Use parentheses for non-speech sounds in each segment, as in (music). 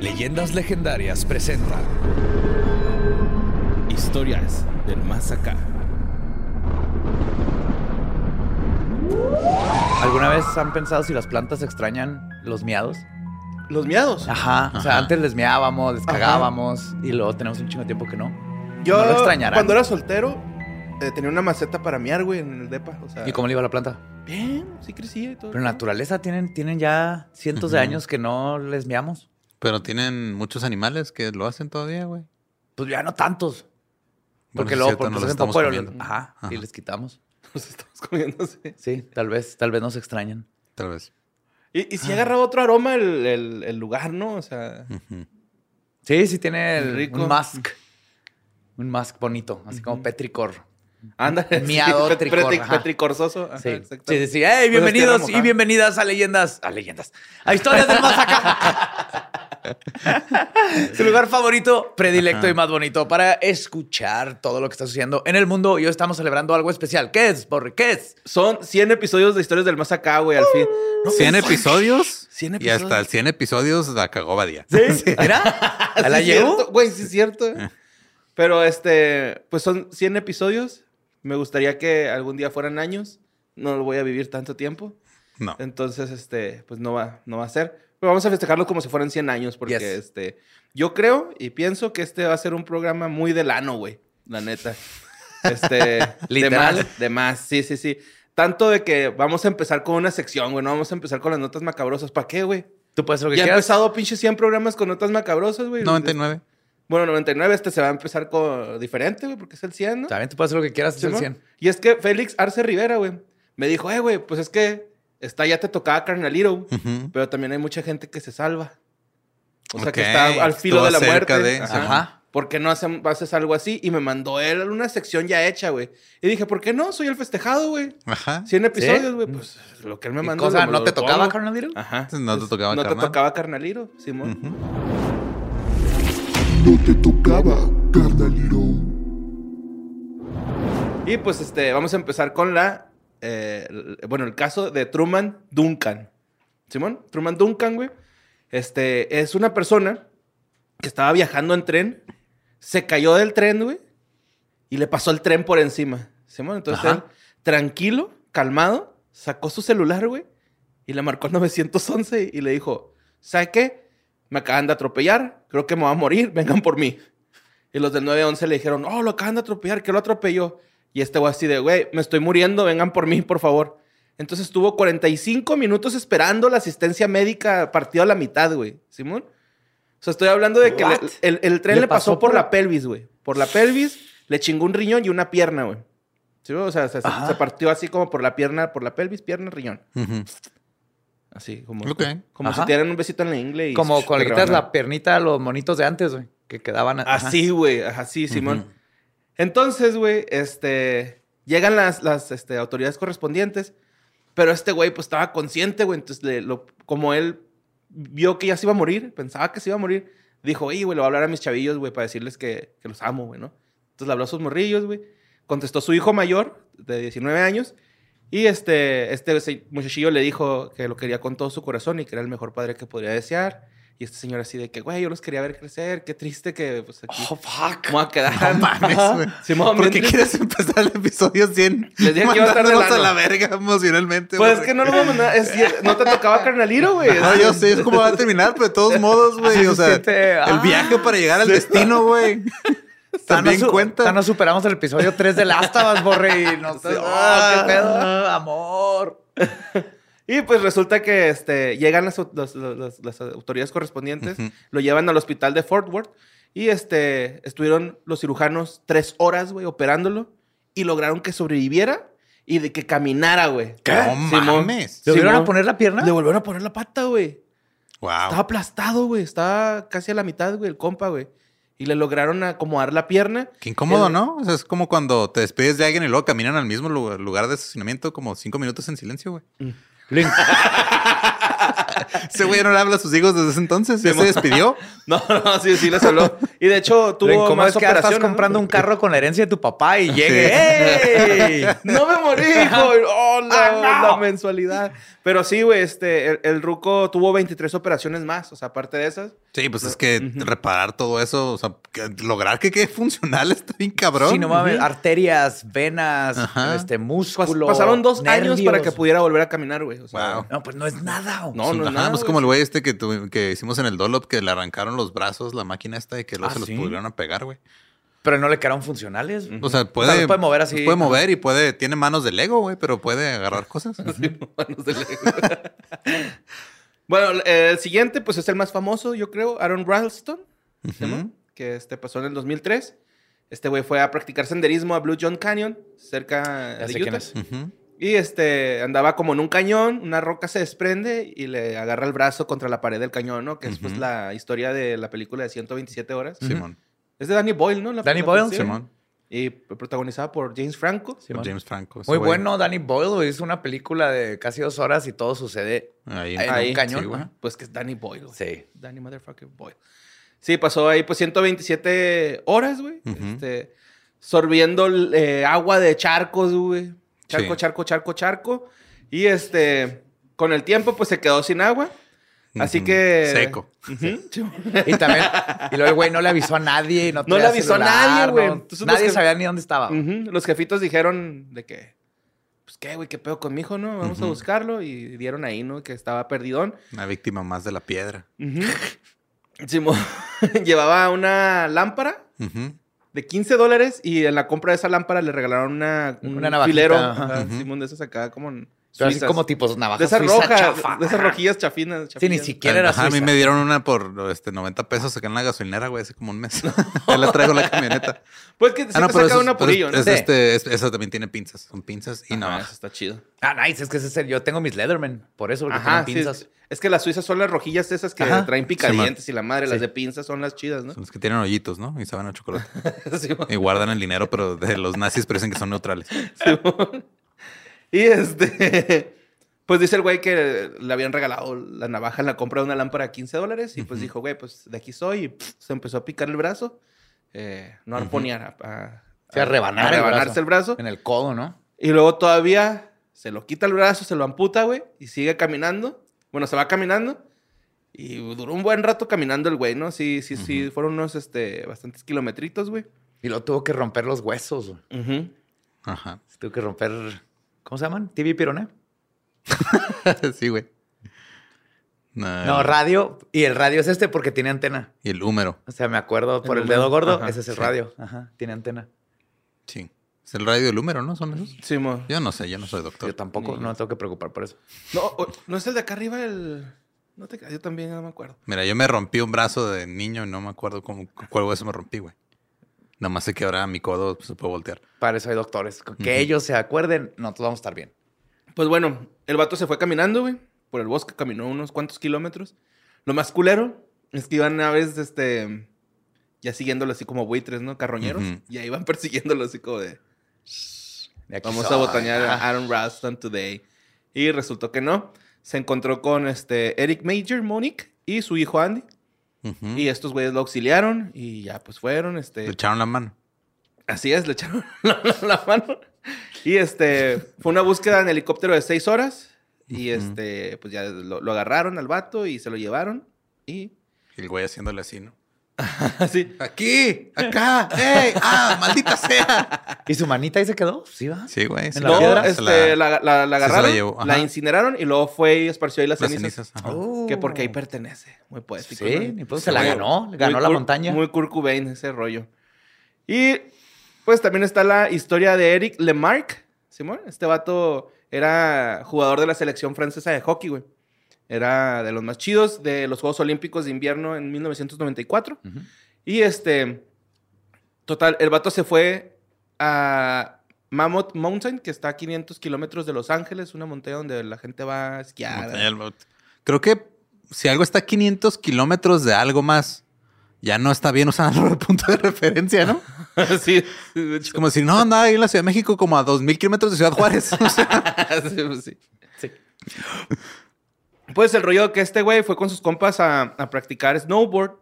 Leyendas legendarias presenta Historias del más acá. ¿Alguna vez han pensado si las plantas extrañan los miados? ¿Los miados? Ajá. O sea, antes les miábamos, les cagábamos y luego tenemos un chingo de tiempo que no. Yo, no lo extrañarán. cuando era soltero, eh, tenía una maceta para miar, güey, en el depa. O sea, ¿Y cómo le iba a la planta? Bien, sí crecía y todo. Pero en naturaleza tienen, tienen ya cientos de años que no les miamos. Pero tienen muchos animales que lo hacen todavía, güey. Pues ya no tantos. Porque luego cierto, porque no los hacen comiendo. Ajá, Ajá. y les quitamos. (laughs) Nos estamos comiendo, sí. Sí, tal vez, tal vez nos extrañan. Tal vez. Y, y si agarraba otro aroma el, el- el lugar, ¿no? O sea. Sí, sí tiene el- Rico. un mask. Un mask bonito, así como petricor. anda. Miado, sí, tricor, petricorzoso. Ajá, Sí, exacto. sí, sí. sí. ¡Hey, Con bienvenidos y bienvenidas a leyendas. A leyendas. A historias del más acá. (laughs) Su lugar favorito, predilecto Ajá. y más bonito para escuchar todo lo que está sucediendo en el mundo. Y hoy estamos celebrando algo especial. ¿Qué es, Borre? ¿Qué es? Son 100 episodios de Historias del Más Acá, güey, al fin. No, 100 episodios. (laughs) 100 Y episodios. hasta el 100 episodios la cagó Badía. ¿Sí? (laughs) ¿Era? (laughs) ¿A la Sí, llegó? Güey, sí es cierto. Pero este, pues son 100 episodios. Me gustaría que algún día fueran años. No lo voy a vivir tanto tiempo. No. Entonces, este, pues no va, no va a ser. Pero vamos a festejarlo como si fueran 100 años, porque Yes. este, yo creo y pienso que este va a ser un programa muy del ano, güey. La neta. Este, (laughs) Literal. De más, de más, sí, sí, sí. Tanto de que vamos a empezar con una sección, güey. No vamos a empezar con las notas macabrosas. ¿Para qué, güey? Tú puedes hacer lo que Ya he quieras. empezado pinche 100 programas con notas macabrosas, güey. 99. Bueno, 99, este se va a empezar con diferente, güey, porque es el 100, ¿no? También tú puedes hacer lo que quieras. Es el Simón. 100. Y es que Félix Arce Rivera, güey, me dijo, eh, güey, pues es que está, ya te tocaba Carnalito, pero también hay mucha gente que se salva. O sea, que está al filo de la muerte. de- Ajá. Ajá. ¿Por qué no hacen- haces algo así? Y me mandó él una sección ya hecha, güey. Y dije, ¿por qué no? Soy el festejado, güey. Ajá. 100 episodios, güey. Pues lo que él me ¿Qué mandó. cosa? ¿No te tocaba, carnalito? Ajá. No te tocaba No te carnal. tocaba carnalito, Simón. No te tocaba, carnalito. Y pues este, vamos a empezar con la. Eh, bueno, el caso de Truman Duncan. Simón, Truman Duncan, güey. Este es una persona que estaba viajando en tren, se cayó del tren, güey, y le pasó el tren por encima. Simón, entonces Ajá. él, tranquilo, calmado, sacó su celular, güey, y le marcó al 911 y le dijo: ¿Sabe qué? Me acaban de atropellar, creo que me va a morir, vengan por mí. Y los del 911 le dijeron, oh, lo acaban de atropellar, ¿qué lo atropelló? Y este güey así de, güey, me estoy muriendo, vengan por mí, por favor. Entonces estuvo 45 minutos esperando la asistencia médica partido a la mitad, güey. ¿Simón? O sea, estoy hablando de que le- el, el tren ¿Le le, pasó, pasó por por la pelvis, güey. Por la pelvis, le chingó un riñón y una pierna, güey. ¿Sí, güey? O sea, se, partió así como por la pierna, por la pelvis, pierna, riñón. Así, como, como Ajá. si te dieran un besito en la ingle y... Como te cuando le quitas la piernita a los monitos de antes, güey. Que quedaban ajá. Así, güey. Así, Simón. Entonces, güey, este... Llegan las, las este, autoridades correspondientes, pero este güey, pues, estaba consciente, güey. Entonces, como él vio que ya se iba a morir, pensaba que se iba a morir, dijo, oye, güey, le voy a hablar a mis chavillos, güey, para decirles que, que los amo, güey, ¿no? Entonces, le habló a sus morrillos, güey. Contestó su hijo mayor, de 19 años, y este, este muchachillo le dijo que lo quería con todo su corazón y que era el mejor padre que podría desear. Y este señor así de que, güey, yo los quería ver crecer, qué triste que pues aquí Oh, fuck. me voy a quedar. No (laughs) mames. Simón, ¿Por qué quieres empezar el episodio 100? Les dije que iba a estar de a la verga emocionalmente. Pues es que no lo vamos a... es- no te tocaba carnalito, güey. No, yo sé, es como va a terminar, pero de todos (laughs) modos, güey. O se sea, siente, el ah. viaje para llegar al destino, güey. (laughs) También cuenta. Thanos superamos el episodio 3 de Last of Us, Borre, y nos... Sí. ¡Ah, qué pedo! ¡Amor! Y pues resulta que este, llegan las, los- los- las autoridades correspondientes, lo llevan al hospital de Fort Worth y este, estuvieron los cirujanos tres horas, güey, operándolo y lograron que sobreviviera y de que caminara, güey. ¿Qué? No mames. ¿Le volvieron a poner la pierna? Le volvieron a poner la pata, güey. Wow. Estaba aplastado, güey. Estaba casi a la mitad, güey, el compa, güey. Y le lograron acomodar la pierna. Qué incómodo, El- ¿no? O sea, es como cuando te despides de alguien y luego caminan al mismo lu- lugar de estacionamiento como cinco minutos en silencio, güey. 零 Ese güey no le habla a sus hijos desde ese entonces. Ya se despidió. (laughs) No, no, sí, sí les habló. Y de hecho tuvo incómodo más es que ahora estás operaciones, ¿no? comprando un carro con la herencia de tu papá y llegue. ¡Ey! No me morí, hijo. (laughs) Oh, la, Ah, no. la mensualidad. Pero sí, güey, este, el, el Ruco tuvo 23 operaciones más. O sea, aparte de esas. Sí, pues es que reparar todo eso, o sea, que- lograr que quede funcional (laughs) está bien cabrón. Sí, no mames, arterias, venas, Ajá. este, pas- músculo. pasaron dos años para que nervios. pudiera volver a caminar, güey. O sea, Wow. No, pues no es nada. No, no es Ajá, pues güey. como el güey este que, que hicimos en el Dolop, que le arrancaron los brazos, la máquina esta, y que luego Ah, se los ¿sí? volvieron a pegar, güey. Pero no le quedaron funcionales. O sea, puede, los puede mover así. Puede mover y puede, tiene manos de Lego, güey, pero puede agarrar (laughs) cosas. manos de Lego. (laughs) bueno, el siguiente, pues es el más famoso, yo creo, Aaron Ralston, ¿se llama? que este pasó en el 2003. Este güey fue a practicar senderismo a Blue John Canyon, cerca Ya de Utah. es. Ujú. Y este andaba como en un cañón, una roca se desprende y le agarra el brazo contra la pared del cañón, ¿no? Que es pues la historia de la película de 127 horas. Simón. Es de Danny Boyle, ¿no? La- Danny la- Boyle. Simón. Y protagonizada por James Franco. Simón. James Franco. Muy güey. bueno, Danny Boyle hizo una película de casi dos horas y todo sucede Ahí, en Ahí, un cañón. sí, güey. Ajá. Pues que es Danny Boyle. güey. Sí. Danny Motherfucker Boyle. Sí, pasó ahí pues 127 horas, güey. Este, sorbiendo eh, agua de charcos, güey. Charco, Sí. charco, charco, charco. Y este, con el tiempo pues se quedó sin agua. Así que... Seco. Ujú. Y también, y luego el güey no le avisó a nadie. No, No le avisó a nadie, güey. no- nadie que- sabía ni dónde estaba. Los jefitos dijeron de que, pues qué, güey, qué pedo con mi hijo, ¿no? Vamos a buscarlo. Y dieron ahí, ¿no? Que estaba perdidón. Una víctima más de la piedra. Simón (laughs) llevaba una lámpara. De 15 dólares y en la compra de esa lámpara le regalaron una, un Una navajita, filero. ajá. Simón, de esas acá como en Pero así suizas. como tipos navajas de esas rojas, chafa. de esas rojillas chafinas. Sí, ni siquiera era Ajá, a mí me dieron una por este, 90 pesos acá en la gasolinera, güey, hace como un mes. (laughs) ya la traigo en la camioneta. Pues que sí Ah, no, saca una purillo, ¿no? es Sí. este, es- esa también tiene pinzas. Son pinzas y Ajá, navajas. eso está chido. Ah, nice. Es que ese es el- yo tengo mis Leatherman. Por eso, porque Ajá, tienen pinzas. es, es que las suizas son las rojillas esas que Ajá. traen picadientes y la madre. Las de pinzas son las chidas, ¿no? Son los que tienen hoyitos, ¿no? Y saben a chocolate. (laughs) Y guardan el dinero, pero de los nazis parecen que son neutrales. (laughs) Y este, (laughs) pues dice el güey que le habían regalado la navaja en la compra de una lámpara a 15 dólares y pues dijo, güey, pues de aquí soy y pff, se empezó a picar el brazo, eh, no a arponear, a, a- Sí, a rebanar el rebanarse brazo. el brazo. En el codo, ¿no? Y luego todavía se lo quita el brazo, se lo amputa, güey, y sigue caminando. Bueno, se va caminando. Y duró un buen rato caminando el güey, ¿no? Sí, sí, sí, fueron unos, este, bastantes kilometritos, güey. Y luego tuvo que romper los huesos. güey. Ajá. Tuvo que romper. ¿Cómo se llaman? TV Pironé. (laughs) sí, güey. No, No, radio. Y el radio es este porque tiene antena. y el húmero. O sea, me acuerdo por El el, dedo gordo. Ajá, ese es el sí. radio. Ajá, tiene antena. Sí. Es el radio del húmero, ¿no? ¿Son esos? Sí, mo. Yo no sé, yo no soy doctor. Yo tampoco, no me tengo que preocupar por eso. No, no es el de acá arriba el... No te yo también no me acuerdo. Mira, yo me rompí un brazo de niño y no me acuerdo cómo, cuál hueso me rompí, güey. Nada más sé que ahora mi codo pues, se puede voltear. Para eso hay doctores. Que Ujú. ellos se acuerden, nosotros vamos a estar bien. Pues bueno, el vato se fue caminando, güey. Por el bosque caminó unos cuantos kilómetros. Lo más culero es que iban aves, este... Ya siguiéndolo así como buitres, ¿no? Carroñeros. Ujú. Y ahí iban (laughs) persiguiéndolo así como de... De Vamos a soy. botanear a Ajá. Aaron Ralston today. Y resultó que no. Se encontró con este Eric Major, Monique, y su hijo Andy. Y estos güeyes lo auxiliaron y ya pues fueron, Le este... echaron la mano. Así es, le echaron (laughs) la, la- la mano. Y este, fue una búsqueda en helicóptero de seis horas. Y este, pues ya lo, lo agarraron al vato y se lo llevaron. Y Y el güey haciéndole así, ¿no? (laughs) así. Aquí, acá, ¡ey! ¡Ah, maldita sea! ¿Y su manita ahí se quedó? Sí, va. Sí, güey. sí. ¿En la No, piedra? Este, la, la- la agarraron, la, llevó, incineraron y luego fue y esparció ahí las, las cenizas. Oh. Que porque ahí pertenece. Muy poético. Sí, ¿no? ni pedo, se la ganó, muy ganó la montaña. Muy Kurt Cobain, ese rollo. Y pues también está la historia de Eric Lemarque, Simón. Este vato era jugador de la selección francesa de hockey, güey. Era de los más chidos de los Juegos Olímpicos de Invierno en 1994. Ujú. Y este, total, el vato se fue a Mammoth Mountain, que está a 500 kilómetros de Los Ángeles, una montaña donde la gente va a esquiar. Creo que si algo está a 500 kilómetros de algo más, ya no está bien usarlo de (laughs) punto de referencia, ¿no? (laughs) sí, Es como decir, no, andaba ahí en la Ciudad de México como a 2000 kilómetros de Ciudad Juárez. (laughs) Sí, pues sí. Sí. Pues el rollo que este güey fue con sus compas a, a practicar snowboard,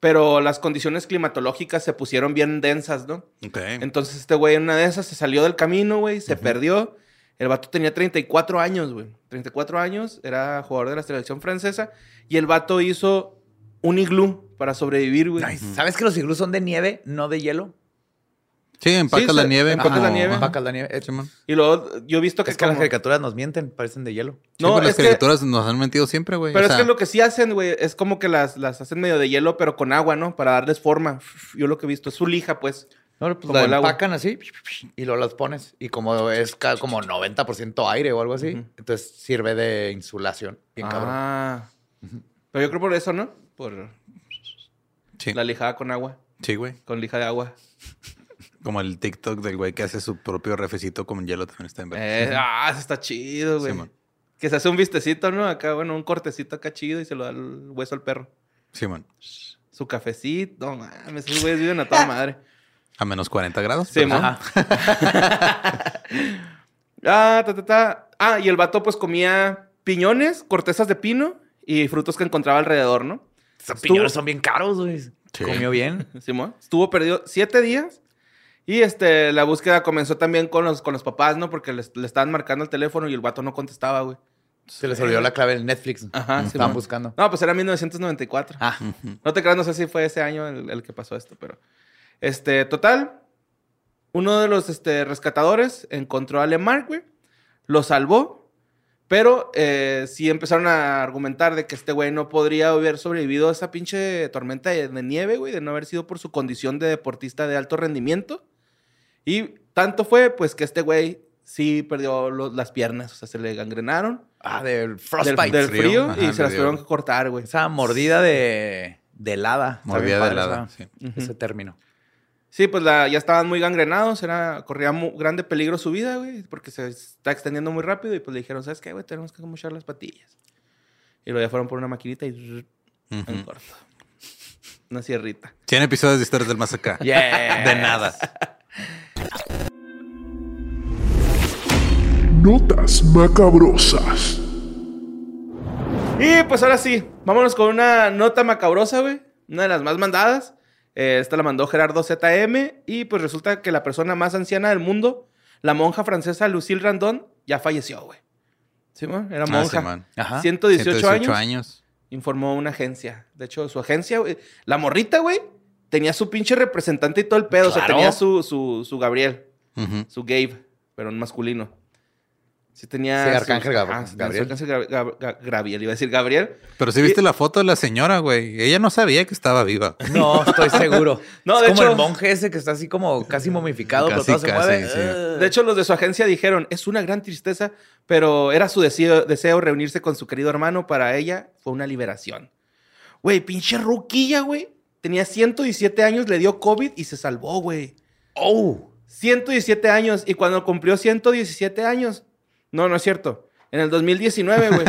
pero las condiciones climatológicas se pusieron bien densas, ¿no? ok. Entonces este güey en una de esas se salió del camino, güey, se perdió. El vato tenía 34 años, güey. 34 años, era jugador de la selección francesa y el vato hizo un iglú para sobrevivir, güey. Ay, ¿Sabes que los iglús son de nieve, no de hielo? Sí, empacas Sí, la nieve. empacas como- la nieve. Empacas la nieve. Y luego yo he visto que, Es que las caricaturas nos mienten, parecen de hielo. Sí, No, es las que- caricaturas nos han mentido siempre, güey. Pero O es sea, que lo que sí hacen, güey, es como que las, las hacen medio de hielo, pero con agua, ¿no? Para darles forma. Yo lo que he visto es su lija, pues. No, pues Como la empacan así y luego las pones. Y como es como 90% aire o algo así, entonces sirve de insulación. Bien cabrón. Ah. Pero yo creo por eso, ¿no? Por sí, la lijada con agua. sí, güey. Con lija de agua. Como el TikTok del güey que hace su propio refecito con hielo también está en verga. Eh, ah, eso está chido, güey. Simón. que se hace un vistecito, ¿no? Acá, bueno, un cortecito acá chido y se lo da el hueso al perro. Simón. Su cafecito. No mames, esos güeyes viven a toda madre. A menos 40 grados. Sí, mo. (laughs) ah, ta, ta, ta. Ah, y el vato pues comía piñones, cortezas de pino y frutos que encontraba alrededor, ¿no? Esos piñones son bien caros, güey. Sí. Comió bien. (laughs) Simón. Estuvo perdido siete días. Y este, la búsqueda comenzó también con los, con los papás, ¿no? Porque les- le estaban marcando el teléfono y el vato no contestaba, güey. Se les olvidó la clave del Netflix. Ajá, Estaban Simón. buscando. No, pues era 1994. Ah, No te creas, no sé si fue ese año el, el que pasó esto, pero. Este, total. Uno de los este, rescatadores encontró a Lemarck, güey. Lo salvó. Pero eh, sí empezaron a argumentar de que este güey no podría haber sobrevivido a esa pinche tormenta de, de nieve, güey, de no haber sido por su condición de deportista de alto rendimiento. Y tanto fue, pues, que este güey sí perdió lo- las piernas, o sea, se le gangrenaron ah, del frostbite. del frío. frío, Ajá, y se las dio- tuvieron que cortar, güey. Esa mordida de, de helada. Mordida de helada, sí. Ese término. Sí, pues la, ya estaban muy gangrenados, era, corría grande peligro su vida, güey, porque se está extendiendo muy rápido y pues le dijeron, ¿sabes qué, güey? Tenemos que mochar las patillas. Y luego ya fueron por una maquinita y en Ujú. corto. Una sierrita. 100 episodios de historias del más acá. (laughs) Yeah. De nada. Notas macabrosas. Y pues ahora sí, vámonos con una nota macabrosa, güey. Una de las más mandadas. Eh, esta la mandó Gerardo ZM. Y pues resulta que la persona más anciana del mundo, la monja francesa Lucille Randon, ya falleció, güey. ¿Sí, man? Era Ah, monja. Ajá. 118, años. años. informó una agencia. De hecho, su agencia, güey, la morrita, güey, tenía su pinche representante y todo el pedo. O sea, tenía su, su, su Gabriel, su Gabe, pero en masculino. Sí tenía... Sí, su- Arcángel Gab- sí su Gabriel. Arcángel Gab- Gab- Gab- Gabriel, iba a decir Gabriel. Pero si viste la foto de la señora, güey. Ella no sabía que estaba viva. (laughs) No, estoy seguro. (laughs) No, es de como hecho- el monje ese que está así como casi momificado, Casi, pero todo se mueve. sí. Ah. De hecho, los de su agencia dijeron, es una gran tristeza, pero era su deseo, deseo reunirse con su querido hermano. Para ella fue una liberación. Güey, pinche ruquilla, güey. Tenía 117 años, le dio COVID y se salvó, güey. Oh. 117 años. Y cuando cumplió 117 años, no, no es cierto. En el 2019, güey,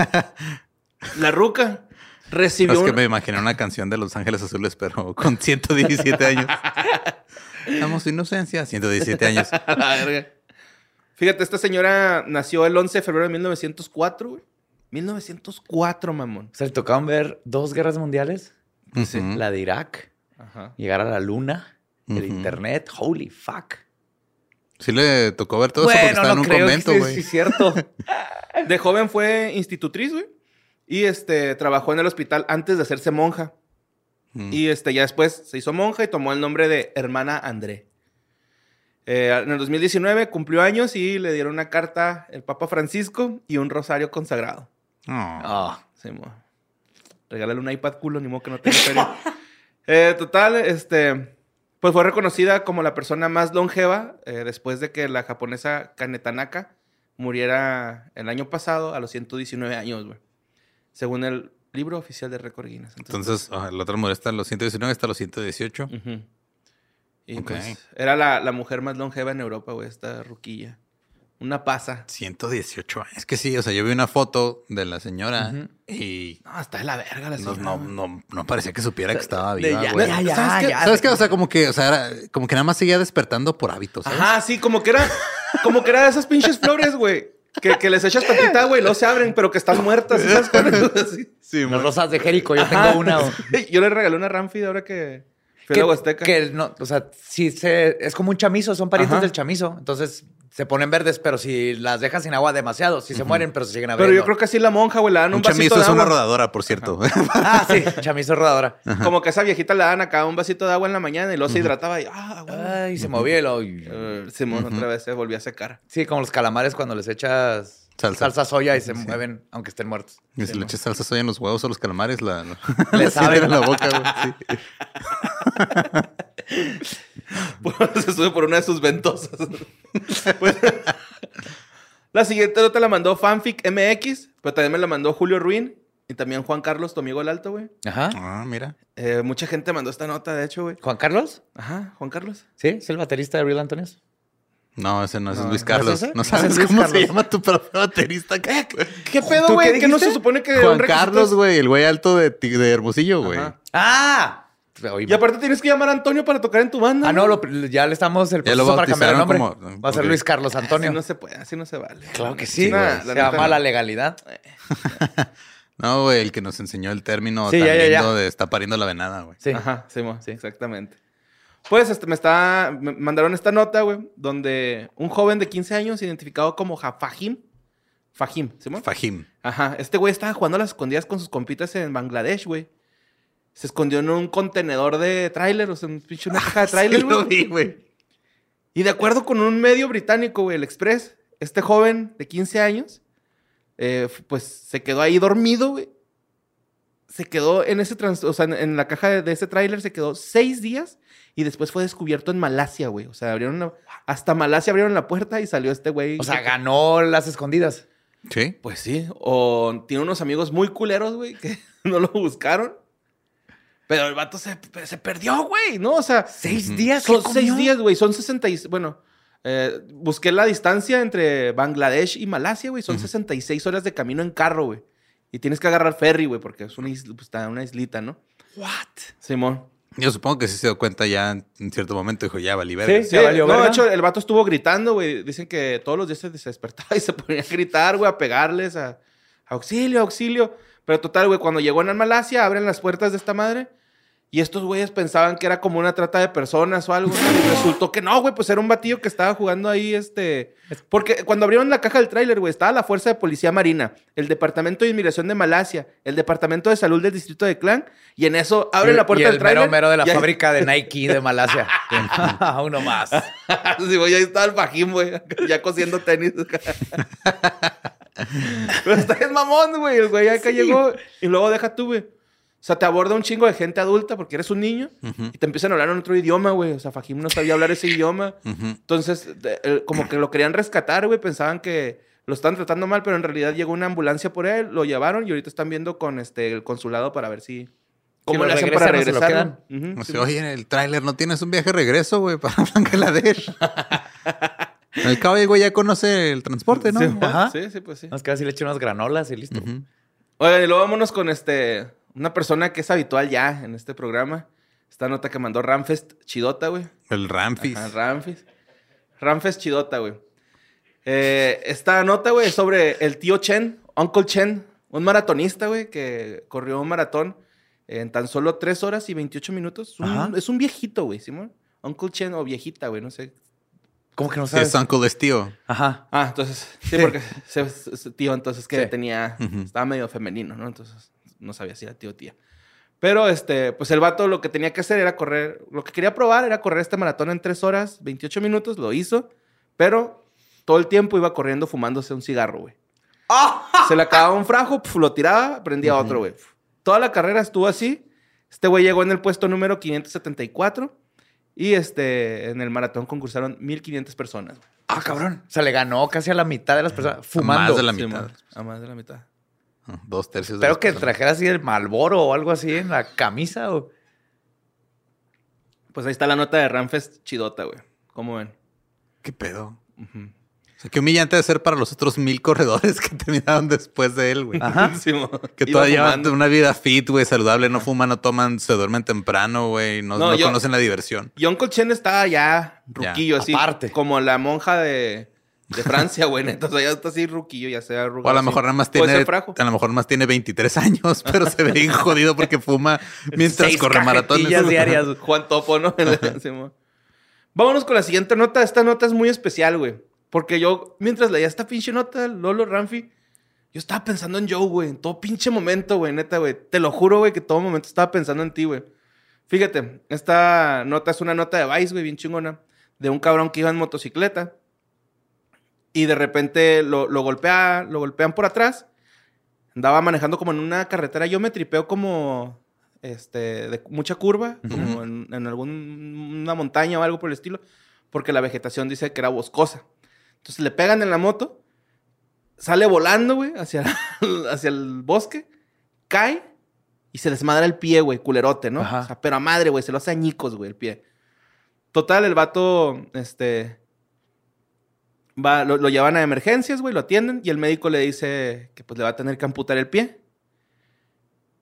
(laughs) la ruca recibió Es que un- me imaginé una canción de Los Ángeles Azules, pero (laughs) con 117 años. Damos inocencia. 117 años. (laughs) La verga. Fíjate, esta señora nació el 11 de febrero de 1904, güey. 1904, mamón. O sea, le tocaban ver dos guerras mundiales. La de Irak, Ajá. llegar a la luna el internet. Holy fuck. Sí le tocó ver todo eso porque estaba en un creo convento, sí, güey. Sí, es cierto. (laughs) De joven fue institutriz, güey. Y este, trabajó en el hospital antes de hacerse monja. Mm. Y este, ya después se hizo monja y tomó el nombre de hermana André. Eh, en el 2019 cumplió años y le dieron una carta el Papa Francisco y un rosario consagrado. Oh. Ah, Sí. Regálale un iPad culo, ni modo que no tenga feria. (laughs) Eh, total, este, pues fue reconocida como la persona más longeva eh, después de que la japonesa Kanetanaka muriera el año pasado a los 119 años, güey. Según el libro oficial de récord Guinness. Entonces, la otra mujer está en los 119, está en los 118. Ujú. Y pues era la, la mujer más longeva en Europa, güey, esta ruquilla. Una pasa. 118 años. Es que sí, o sea, yo vi una foto de la señora y No, está de la verga la señora. no, no, no parecía que supiera que estaba viva, ya, güey. ya, ya, ¿Sabes qué? ya. ¿Sabes qué? O sea, como que, o sea, era- como que nada más seguía despertando por hábitos, ¿sabes? Ajá, sí, como que era, como que era de esas pinches flores, güey. Que, que les echas tantita, güey, y luego se abren, pero que están muertas. ¿sí ¿Sabes cuáles? (laughs) Así. Sí, Las rosas de Jerico, yo Ajá. tengo una. o- (laughs) Yo le regalé una Ramfid ahora que fui a la Huasteca. que no, o sea, sí se, es como un chamizo, son parientes Ajá. del chamizo. Entonces se ponen verdes, pero si las dejas sin agua demasiado, sí se mueren, pero se siguen Pero abriendo. yo creo que así la monja, güey, le dan un, Un vasito chamizo de es una agua. rodadora, por cierto. (laughs) Ah, sí, chamizo rodadora. Como que a esa viejita le dan acá un vasito de agua en la mañana y luego se hidrataba y, ah, güey. Ay, se movía y lo... Eh, Simón otra vez se volvió a secar. Sí, como los calamares cuando les echas Salsa. salsa, soya y se mueven, aunque estén muertos. Y si le echas salsa soya en los huevos o los calamares, la, la, Le la (laughs) sabe. sienten en la boca, güey. Sí. (laughs) (laughs) se sube por una de sus ventosas. Pues, la siguiente nota la mandó Fanfic MX, pero también me la mandó Julio Ruin y también Juan Carlos, tu amigo el alto, güey. Ajá. Ah, mira. Eh, mucha gente mandó esta nota, de hecho, güey. ¿Juan Carlos? Ajá, Juan Carlos. Sí, es el baterista de Real Antonios. No, ese no, ese No, es Luis ¿no es Carlos. No ¿No sabes cómo se llama tu propio baterista. ¿Qué pedo, ¿Tú güey? qué Que no se supone que... Juan Carlos, güey, el güey alto de, de Hermosillo, güey. ¡Ah! Y aparte tienes que llamar a Antonio para tocar en tu banda. Ah, no, lo- ya le estamos el Ya lo proceso para cambiar el nombre. como- Va a ser. Luis Carlos Antonio. Así no se puede, así no se vale. Claro que sí, Nah, Se llama no. la legalidad. (laughs) No, güey, el que nos enseñó el término Sí, tan ya, ya, ya. lindo de está pariendo la venada, güey. Sí. Ajá, sí, mo, Sí. exactamente. Pues este, me está, me mandaron esta nota, güey, donde un joven de 15 años identificado como Fahim, Fahim, ¿sí, mo? Fajim. Ajá, este güey estaba jugando a las escondidas con sus compitas en Bangladesh, güey. Se escondió en un contenedor de tráiler, o sea, un pinche una caja de (laughs) tráiler, Sí lo güey. vi, güey. Y de acuerdo con un medio británico, güey, el Express, este joven de 15 años, eh, pues se quedó ahí dormido, güey. Se quedó en ese trans, o sea, en, en la caja de, de ese tráiler se quedó seis días y después fue descubierto en Malasia, güey. O sea, abrieron hasta Malasia abrieron la puerta y salió este güey. O sea, ganó las escondidas. Sí. Pues sí, o tiene unos amigos muy culeros, güey, que (laughs) no lo buscaron. Pero el vato se, se perdió, güey, ¿no? O sea, ¿Seis días? son ¿Qué seis días, güey. Son 66. Bueno, eh, busqué la distancia entre Bangladesh y Malasia, güey. Son 66 horas de camino en carro, güey. Y tienes que agarrar ferry, güey, porque es una, isla, pues, está en una islita, ¿no? What? Simón. Yo supongo que sí se dio cuenta ya en cierto momento. Dijo, ya, vale, verga. Sí. Sí, ¿Ya valió no, de hecho, el vato estuvo gritando, güey. Dicen que todos los días se despertaba (laughs) y se ponía a gritar, güey, a pegarles, a, auxilio, auxilio. Pero total, güey, cuando llegó en Malasia, abren las puertas de esta madre. Y estos güeyes pensaban que era como una trata de personas o algo. Y resultó que no, güey, pues era un batillo que estaba jugando ahí, este... Porque cuando abrieron la caja del tráiler, güey, estaba la Fuerza de Policía Marina, el Departamento de Inmigración de Malasia, el Departamento de Salud del Distrito de Clan, y en eso abren la puerta y del el tráiler. mero mero de la ahí- fábrica de Nike de Malasia. (laughs) Uno más. (laughs) sí, güey, ahí estaba el fajín, güey, ya cosiendo tenis. (laughs) Pero está bien mamón, güey. El güey acá llegó y luego deja tú, güey. O sea, te aborda un chingo de gente adulta porque eres un niño y te empiezan a hablar en otro idioma, güey. O sea, Fajim no sabía hablar ese idioma. (laughs) Entonces, de- el- como que lo querían rescatar, güey. Pensaban que lo estaban tratando mal, pero en realidad llegó una ambulancia por él, lo llevaron y ahorita están viendo con este, el consulado para ver si. ¿Cómo le hacen para regresar? Ujú, O sí, sea, oye, en el tráiler no tienes un viaje de regreso, güey, (laughs) para Bangladesh. Al (laughs) cabo, el güey ya conoce el transporte, ¿no? Sí, Ajá. sí, sí, pues sí. Nos queda así le eché unas granolas y listo. Oigan, y luego vámonos con este. Una persona que es habitual ya en este programa. Esta nota que mandó Ramfest Chidota, güey. El Ramfis. Ajá, Ramfest. Ramfest Chidota, güey. Eh, esta nota, güey, es sobre el tío Chen, Uncle Chen, un maratonista, güey, que corrió un maratón en tan solo 3 horas y 28 minutos. Es un, es viejito, güey, Simón. Uncle Chen o viejita, güey, no sé. ¿Cómo que no Sí, sabes? es Uncle es tío. Ajá. Ah, entonces, sí, porque se- tío, entonces que Sí. tenía, estaba medio femenino, ¿no? Entonces no sabía si era tío o tía. Pero, este, pues el vato lo que tenía que hacer era correr, lo que quería probar era correr este maratón en 3 horas, 28 minutos, lo hizo, pero todo el tiempo iba corriendo fumándose un cigarro, güey. (laughs) Se le acababa un frajo, pf, lo tiraba, prendía otro, güey. Toda la carrera estuvo así. Este güey llegó en el puesto número 574 y este, en el maratón concursaron 1500 personas. güey. Ah, cabrón. O sea, le ganó casi a la mitad de las personas fumando. Más de la mitad. a más de la mitad. Dos tercios de Espero que personas. trajera así el Malboro o algo así en la camisa. O... Pues ahí está la nota de Ramfest chidota, güey. ¿Cómo ven? ¿Qué pedo? Ujú. O sea, qué humillante de ser para los otros mil corredores (laughs) que terminaron después de él, güey. Ajá. (laughs) Sí. Que todavía llevan una vida fit, güey, saludable, no fuman, no toman, se duermen temprano, güey, no, No, no yo- conocen la diversión. Y Uncle Chen estaba ya ruquillo, así. aparte. Como la monja de, de Francia, güey. Entonces ya está así ruquillo, ya sea arrugado. O a lo mejor nada más tiene, a lo mejor más tiene 23 años, (laughs) pero se ve bien jodido porque fuma mientras Seis corre maratones. (laughs) diarias. Juan Topo, ¿no? (laughs) Vámonos con la siguiente nota. Esta nota es muy especial, güey. Porque yo, mientras leía esta pinche nota, Lolo Ramfi, yo estaba pensando en Joe, güey. En todo pinche momento, güey. Neta, güey. Te lo juro, güey, que todo momento estaba pensando en ti, güey. Fíjate, esta nota es una nota de Vice, güey, bien chingona. De un cabrón que iba en motocicleta. Y de repente lo, lo golpea, lo golpean por atrás. Andaba manejando como en una carretera. Yo me tripeo como este, de mucha curva, como en, en alguna montaña o algo por el estilo, porque la vegetación dice que era boscosa. Entonces le pegan en la moto, sale volando, güey, hacia, (laughs) hacia el bosque, cae y se desmadra el pie, güey, culerote, ¿no? Ajá. O sea, pero a madre, güey, se lo hace añicos, güey, el pie. Total, el vato, este, va, lo, lo llevan a emergencias, güey, lo atienden y el médico le dice que pues le va a tener que amputar el pie.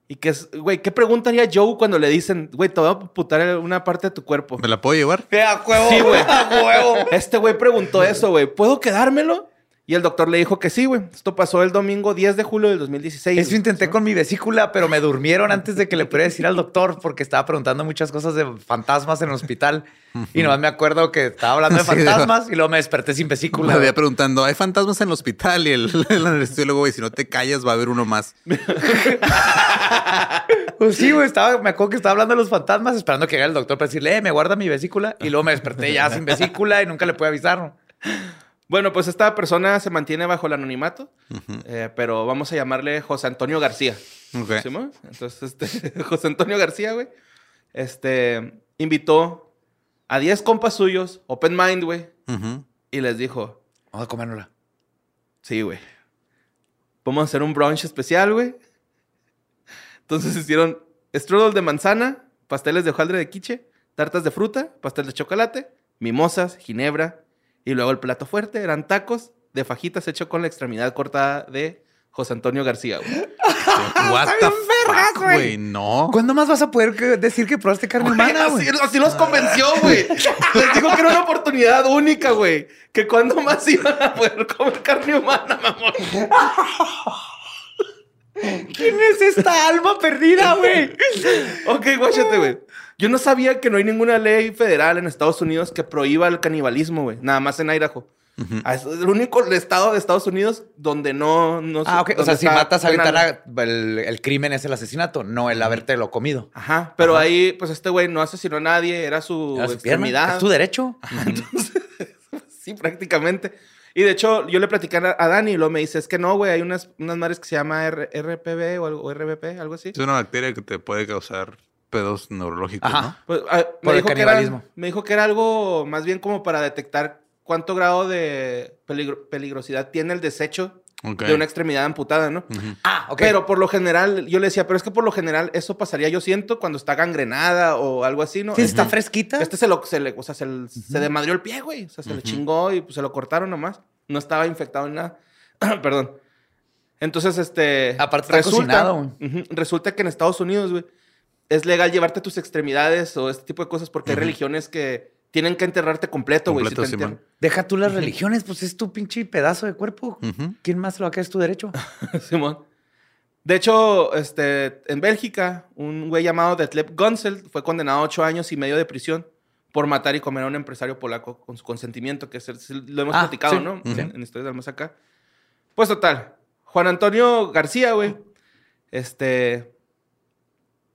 Y que es, güey, ¿qué preguntaría Joe cuando le dicen, güey, te voy a amputar una parte de tu cuerpo? ¿Me la puedo llevar? ¡A huevo! Sí, güey. (laughs) ¡A huevo! Este güey preguntó eso, güey, ¿puedo quedármelo? Y el doctor le dijo que sí, güey. Esto pasó el domingo 10 de julio del 2016. Eso intenté con mi vesícula, pero me durmieron antes de que le pudiera decir al doctor porque estaba preguntando muchas cosas de fantasmas en el hospital. Y nomás me acuerdo que estaba hablando de Sí, fantasmas y luego me desperté sin vesícula. Me había preguntando, ¿hay fantasmas en el hospital? Y el, (laughs) el anestesiólogo, güey, si no te callas va a haber uno más. (laughs) Pues sí, güey, estaba, me acuerdo que estaba hablando de los fantasmas esperando que llegara el doctor para decirle, eh, me guarda mi vesícula. Y luego me desperté ya sin vesícula y nunca le pude avisar. ¿No? Bueno, pues esta persona se mantiene bajo el anonimato, eh, pero vamos a llamarle José Antonio García. Ok. ¿Sí, mo? Entonces, este, (laughs) José Antonio García, güey, este, invitó a 10 compas suyos, open mind, güey, y les dijo, Vamos a comérnosla. Sí, güey. Vamos a hacer un brunch especial, güey. Entonces hicieron strudel de manzana, pasteles de hojaldre de quiche, tartas de fruta, pastel de chocolate, mimosas, ginebra y luego el plato fuerte eran tacos de fajitas hecho con la extremidad cortada de José Antonio García, güey. (laughs) What the fuck, güey. No. ¿Cuándo más vas a poder que- decir que probaste carne humana, güey? así, así los convenció, (laughs) güey. Les dijo que era una oportunidad única, güey. Que cuando más iban a poder comer carne humana, mamón. ¿Quién es esta alma perdida, güey? Ok, guáchate, güey. Yo no sabía que no hay ninguna ley federal en Estados Unidos que prohíba el canibalismo, güey. Nada más en Idaho. Ah, Es el único estado de Estados Unidos donde no... no Ah, ok. O sea, si matas ahorita el, el crimen es el asesinato, no el habértelo comido. Ajá, pero ahí, pues este güey no asesinó a nadie, era su Era su extremidad. Es tu derecho. (laughs) Sí, prácticamente. Y de hecho, yo le platicé a a Dani y luego me dice, es que no, güey, hay unas, unas madres que se llama R- RPV o, algo, o RBP, algo así. Es una bacteria que te puede causar pedos neurológicos, Ajá. Pues, ah, Por me, el dijo que era, canibalismo. me dijo que era algo más bien como para detectar cuánto grado de peligro- peligrosidad tiene el desecho ¿no? De una extremidad amputada, ¿no? Ah, ok. Pero por lo general, yo le decía, pero es que por lo general eso pasaría, yo siento, cuando está gangrenada o algo así, ¿no? Sí, está fresquita. Este se lo, se le, o sea, se, le- se desmadrió el pie, güey. O sea, se le chingó y pues, se lo cortaron nomás. No estaba infectado ni nada. (clears throat) Perdón. Entonces, este. Aparte está cocinado, Ujú, resulta que en Estados Unidos, güey, es legal llevarte tus extremidades o este tipo de cosas porque hay religiones que tienen que enterrarte completo, güey. si. Deja tú las religiones, pues es tu pinche pedazo de cuerpo. ¿Quién más lo va a quedar? Es tu derecho. (laughs) Simón. De hecho, este, en Bélgica, un güey llamado Detlef Gonsel fue condenado a ocho años y medio de prisión por matar y comer a un empresario polaco con su consentimiento, que es el- lo hemos Ah, platicado, sí. ¿no? En, en Historias del Más Acá. Pues total, Juan Antonio García, güey, este,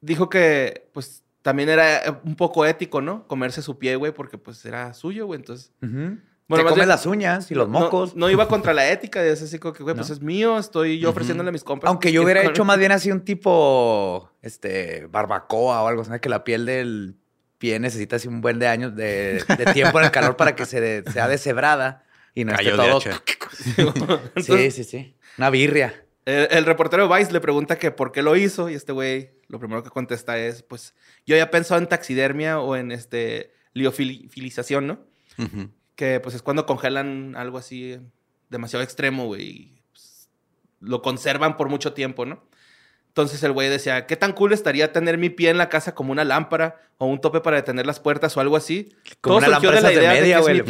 dijo que, pues, también era un poco ético, ¿no? Comerse su pie, güey, porque, pues, era suyo, güey, entonces... Ujú. Bueno, Te más comes bien- las uñas y los mocos. No, iba (laughs) contra la ética, es así como que, güey, pues es mío, estoy yo ofreciéndole a mis compas. Aunque yo (laughs) hubiera con- hecho más bien así un tipo, este, barbacoa o algo, ¿sabes? Que la piel del pie necesita así un buen de años de, de tiempo en el calor para que se de- sea deshebrada y no esté de todo. (laughs) Sí, sí, sí. Una birria. El, el reportero de Vice le pregunta que por qué lo hizo y este güey lo primero que contesta es, pues, yo ya pensado en taxidermia o en este liofilización, ¿no? Que pues es cuando congelan algo así demasiado extremo, güey. y, pues, lo conservan por mucho tiempo, ¿no? Entonces el güey decía, ¿qué tan cool estaría tener mi pie en la casa como una lámpara o un tope para detener las puertas o algo así? Como una Todo surgió lámpara esas de media, güey.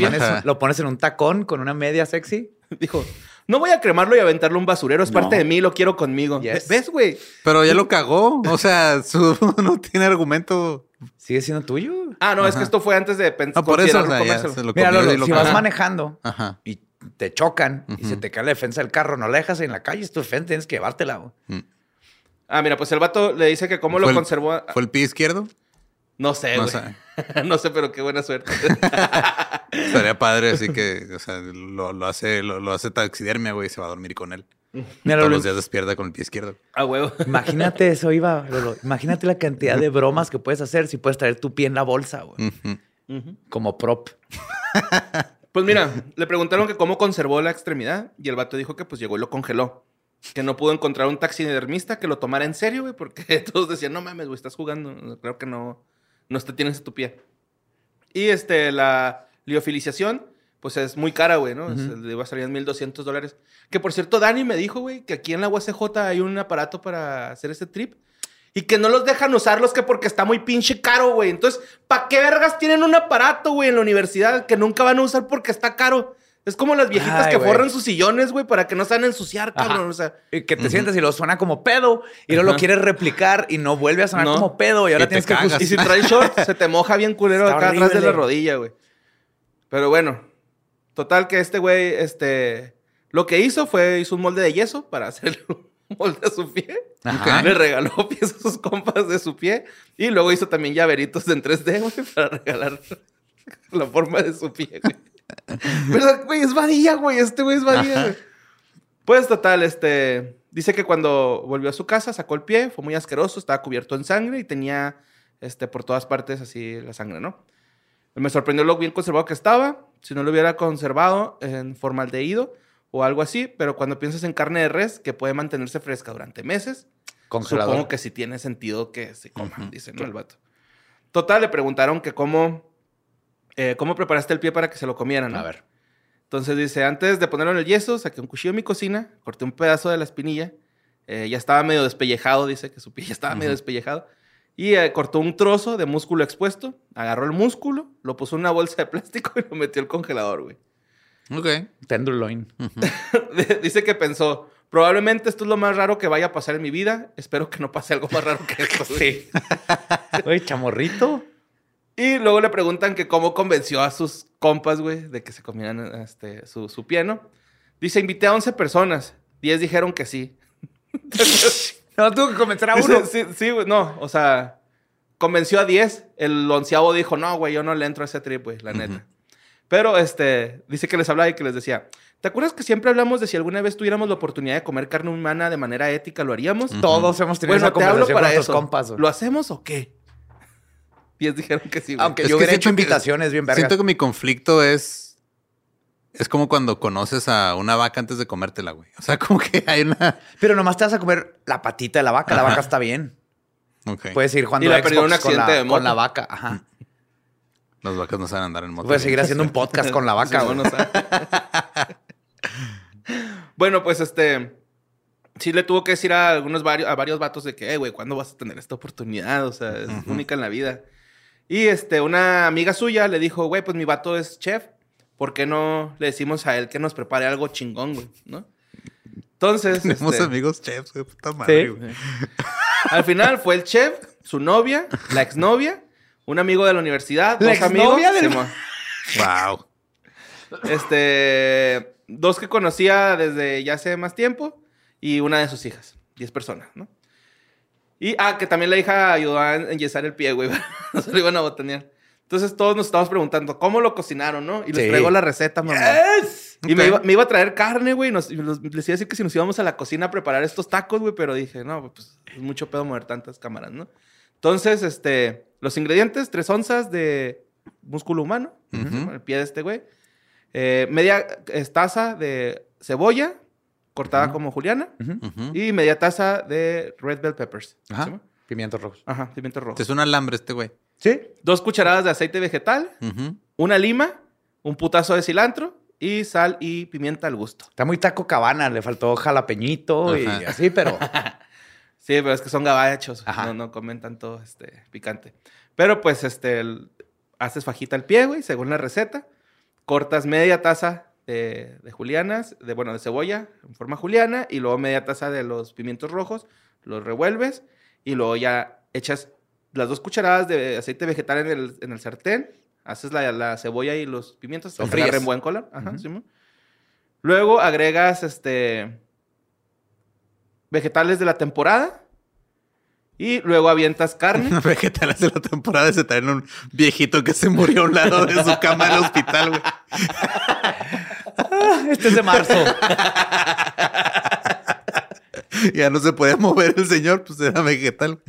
Lo pones en un tacón con una media sexy. (laughs) Dijo, no voy a cremarlo y aventarlo a un basurero, es parte de mí, lo quiero conmigo. Yes. ¿Ves, güey? Pero ya lo cagó. O sea, su, (laughs) no tiene argumento. ¿Sigue siendo tuyo? Ah, no, es que esto fue antes de pensar. No, por eso, o sea, ya se lo Mira, comió Lolo, y lo si vas manejando Ajá. y te chocan y se te cae la defensa del carro, no la dejas en la calle, es tu defensa, tienes que llevártela. güey. Ah, mira, pues el vato le dice que cómo lo ¿Fue el- conservó. ¿Fue el pie izquierdo? No sé, No güey. sé. (laughs) no sé, pero qué buena suerte. (laughs) Estaría (laughs) padre, así que, o sea, lo, lo hace, lo, lo hace taxidermia, güey, y se va a dormir con él. Mira, Todos Lolo, los días despierta con el pie izquierdo. A huevo. imagínate eso, iba, Lolo. Imagínate la cantidad de bromas que puedes hacer si puedes traer tu pie en la bolsa, güey. Como prop. Pues mira, le preguntaron que cómo conservó la extremidad y el vato dijo que pues llegó y lo congeló. Que no pudo encontrar un taxidermista que lo tomara en serio, güey, porque todos decían, no mames, güey, estás jugando. Creo que no, no te tienes tu pie. Y este, la liofilización, pues es muy cara, güey, ¿no? Le va a salir en 1200 dólares. Que por cierto, Dani me dijo, güey, que aquí en la UACJ hay un aparato para hacer este trip. Y que no los dejan usarlos que porque está muy pinche caro, güey. Entonces, ¿para qué vergas tienen un aparato, güey, en la universidad que nunca van a usar porque está caro? Es como las viejitas Ay, que güey. forran sus sillones, güey, para que no se van a ensuciar, cabrón. O sea, Y que te sientes y lo suena como pedo y no lo quieres replicar y no vuelve a sonar No. como pedo y ahora Y te tienes que cagas. justificar. y si traes (laughs) shorts, se te moja bien culero Está acá atrás de la rodilla, güey. Pero bueno, total que este güey, este, lo que hizo fue, hizo un molde de yeso para (laughs) hacer un molde a su pie. Ajá. Le regaló (laughs) pies a sus compas de su pie. Y luego hizo también llaveritos en 3D, güey, para regalar la forma de su pie, güey. (laughs) Pero, güey, es vadilla, güey. Este güey es vadilla, güey. Pues, total, este... Dice que cuando volvió a su casa, sacó el pie, fue muy asqueroso, estaba cubierto en sangre y tenía, este, por todas partes así la sangre, ¿no? Me sorprendió lo bien conservado que estaba. Si no lo hubiera conservado en formaldehído o algo así, pero cuando piensas en carne de res, que puede mantenerse fresca durante meses, Congelador. Supongo que sí tiene sentido que se coma, dice, ¿no? El vato. Total, le preguntaron que cómo, eh, cómo preparaste el pie para que se lo comieran, ¿no? A ver. Entonces dice, antes de ponerlo en el yeso, saqué un cuchillo de mi cocina, corté un pedazo de la espinilla, eh, ya estaba medio despellejado, dice que su pie ya estaba medio despellejado, y eh, cortó un trozo de músculo expuesto, agarró el músculo, lo puso en una bolsa de plástico y lo metió al congelador, güey. Ok. Tenderloin. (laughs) dice que pensó, probablemente esto es lo más raro que vaya a pasar en mi vida, espero que no pase algo más raro que esto. güey". (laughs) Sí. Oye, chamorrito. Y luego le preguntan que cómo convenció a sus compas, güey, de que se comieran este, su, su pie, ¿no? Dice, invité a 11 personas. 10 dijeron que sí. (laughs) No, tuvo que convencer a Dice, uno. sí, no, o sea, convenció a 10. El onceavo dijo, no, güey, yo no le entro a ese trip, güey, la neta. Pero, este, dice que les hablaba y que les decía, ¿te acuerdas que siempre hablamos de si alguna vez tuviéramos la oportunidad de comer carne humana de manera ética, lo haríamos? Todos hemos tenido Bueno, esa te hablo conversación para con nuestros eso. compas. ¿Lo hacemos o qué? 10 dijeron que sí, güey. Aunque Es yo que hubiera hecho que- invitaciones bien vergas. Siento que mi conflicto es. Es como cuando conoces a una vaca antes de comértela, güey. O sea, (laughs) como que hay una. Pero nomás te vas a comer la patita de la vaca. La vaca está bien. Ok. Puedes ir jugando Y la Xbox con, la, de moto. con la vaca. Ajá. Las vacas no saben andar en moto. Puedes seguir haciendo un podcast con la (laughs) vaca. Sí, güey. bueno, o sea. bueno, pues este. Sí le tuvo que decir a algunos varios, a varios vatos de que, "Eh, güey, ¿cuándo vas a tener esta oportunidad? O sea, es única en la vida. Y este, una amiga suya le dijo, güey, pues mi vato es chef. ¿Por qué no le decimos a él que nos prepare algo chingón, güey? ¿No? Entonces. Tenemos este, amigos chefs, güey. Puta madre, Sí. güey. (laughs) Al final fue el chef, su novia, la exnovia, un amigo de la universidad, La dos amigos. exnovia del- Simón. Wow. Este, dos que conocía desde ya hace más tiempo y una de sus hijas, 10 personas, ¿no? Y, ah, que también la hija ayudó a enyesar el pie, güey, no se lo iban a botanear. Entonces todos nos estábamos preguntando, ¿cómo lo cocinaron, no? Y les Sí. traigo la receta, mamá. Y me, iba, me iba a traer carne, güey. nos- y los- les iba a decir que si nos íbamos a la cocina a preparar estos tacos, güey, pero dije, no, pues es mucho pedo mover tantas cámaras, ¿no? Entonces, este, los ingredientes, tres onzas de músculo humano, el pie de este güey, eh, media taza de cebolla cortada como juliana y media taza de red bell peppers. Ajá. ¿sí? Pimientos rojos. Ajá, pimiento rojo. Este es un alambre este güey. Sí. Dos cucharadas de aceite vegetal, una lima, un putazo de cilantro y sal y pimienta al gusto. Está muy taco cabana, le faltó jalapeñito y así, pero (laughs) Sí, pero es que son gabachos. Ajá. No, no comen tanto este, picante. Pero pues, este, el- haces fajita al pie, güey, según la receta. Cortas media taza de, de julianas, de, bueno, de cebolla en forma juliana, y luego media taza de los pimientos rojos, los revuelves, y luego ya echas las dos cucharadas de aceite vegetal en el, en el sartén, haces la, la cebolla y los pimientos, hasta que agarren buen color. Ajá. Luego agregas, este, vegetales de la temporada. Y luego avientas carne. (laughs) Vegetales de la temporada se traen un viejito que se murió a un lado de su cama del hospital, güey. (laughs) (laughs) este es de marzo. (laughs) Ya no se podía mover el señor, pues era vegetal.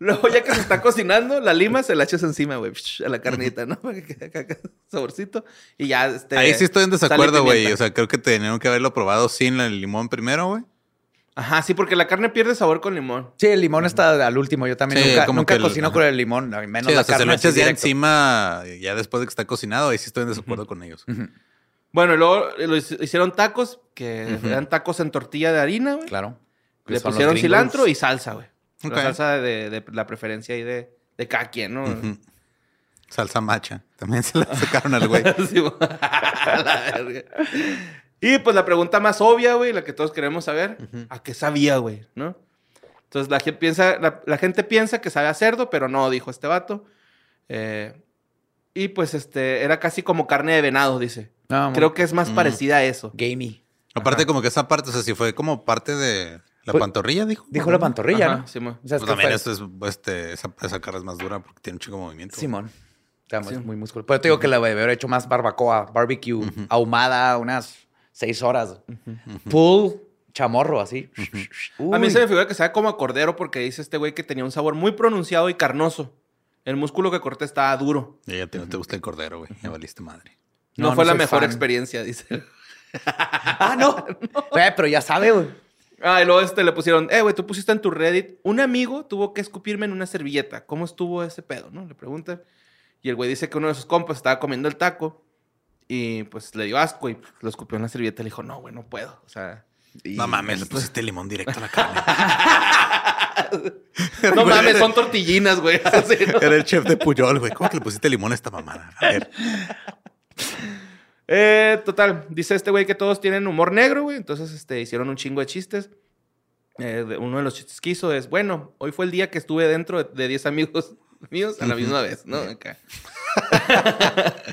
Luego, ya que se está cocinando, la lima se la echas encima, güey, a la carnita, ¿no? (laughs) Para que quede acá saborcito. Y ya, este. Ahí sí estoy en desacuerdo, güey. O sea, creo que tenían que haberlo probado sin el limón primero, güey. Ajá, sí, porque la carne pierde sabor con limón. Sí, el limón está al último. Yo también Sí, nunca, como nunca el- cocino ajá. con el limón, menos Sí, la o sea, se carne lo así echas ya directo. encima, ya después de que está cocinado, ahí sí estoy en desacuerdo con ellos. Bueno, y luego lo hicieron tacos, que eran tacos en tortilla de harina, güey. Claro. Le pusieron cilantro y salsa, güey. La salsa de, de la preferencia ahí de, de cada quien, ¿no? Salsa macha. También se la sacaron al güey. (laughs) Sí, güey. (laughs) La verga. y pues la pregunta más obvia, güey, la que todos queremos saber, ¿a qué sabía, güey? ¿No? Entonces la gente piensa, la, la gente piensa que sabe a cerdo, pero no, dijo este vato. Eh, y pues este, era casi como carne de venado, dice. No, Creo que es más Mm. parecida a eso. gamey. Aparte, como que esa parte, o sea, si fue como parte de la Pues, pantorrilla, dijo. Dijo la pantorrilla, Ajá, ¿no? Simón. O sea, Pues también eso es, este, esa, esa carne es más dura porque tiene un chico movimiento. Simón. Está muy, Sí. muy musculoso. Pero te digo que le haber hecho más barbacoa, barbecue, ahumada, unas seis horas. Full chamorro, así. A mí se me figura que sabe como a cordero porque dice este güey que tenía un sabor muy pronunciado y carnoso. El músculo que corté estaba duro. Y ya te, no te gusta el cordero, güey. Ya valiste madre. No, No, fue no la mejor fan. experiencia, dice. (laughs) Ah, no. Eh, pero ya sabe, güey. Ah, y luego este le pusieron, eh, güey, tú pusiste en tu Reddit, un amigo tuvo que escupirme en una servilleta. ¿Cómo estuvo ese pedo, no? Le preguntan. Y el güey dice que uno de sus compas estaba comiendo el taco y pues le dio asco y lo escupió en la servilleta y le dijo, no, güey, no puedo. O sea, No mames, le pusiste limón directo a la carne. (laughs) no mames, son tortillinas, güey. Así, (laughs) ¿no? Era el chef de Puyol, güey. ¿Cómo que le pusiste limón a esta mamada? A ver. Eh, total, dice este güey que todos tienen humor negro, güey. Entonces, este, hicieron un chingo de chistes. Eh, uno de los chistes que hizo es, bueno, hoy fue el día que estuve dentro de- de 10 amigos (laughs) míos a la misma vez, ¿no? Acá. (laughs)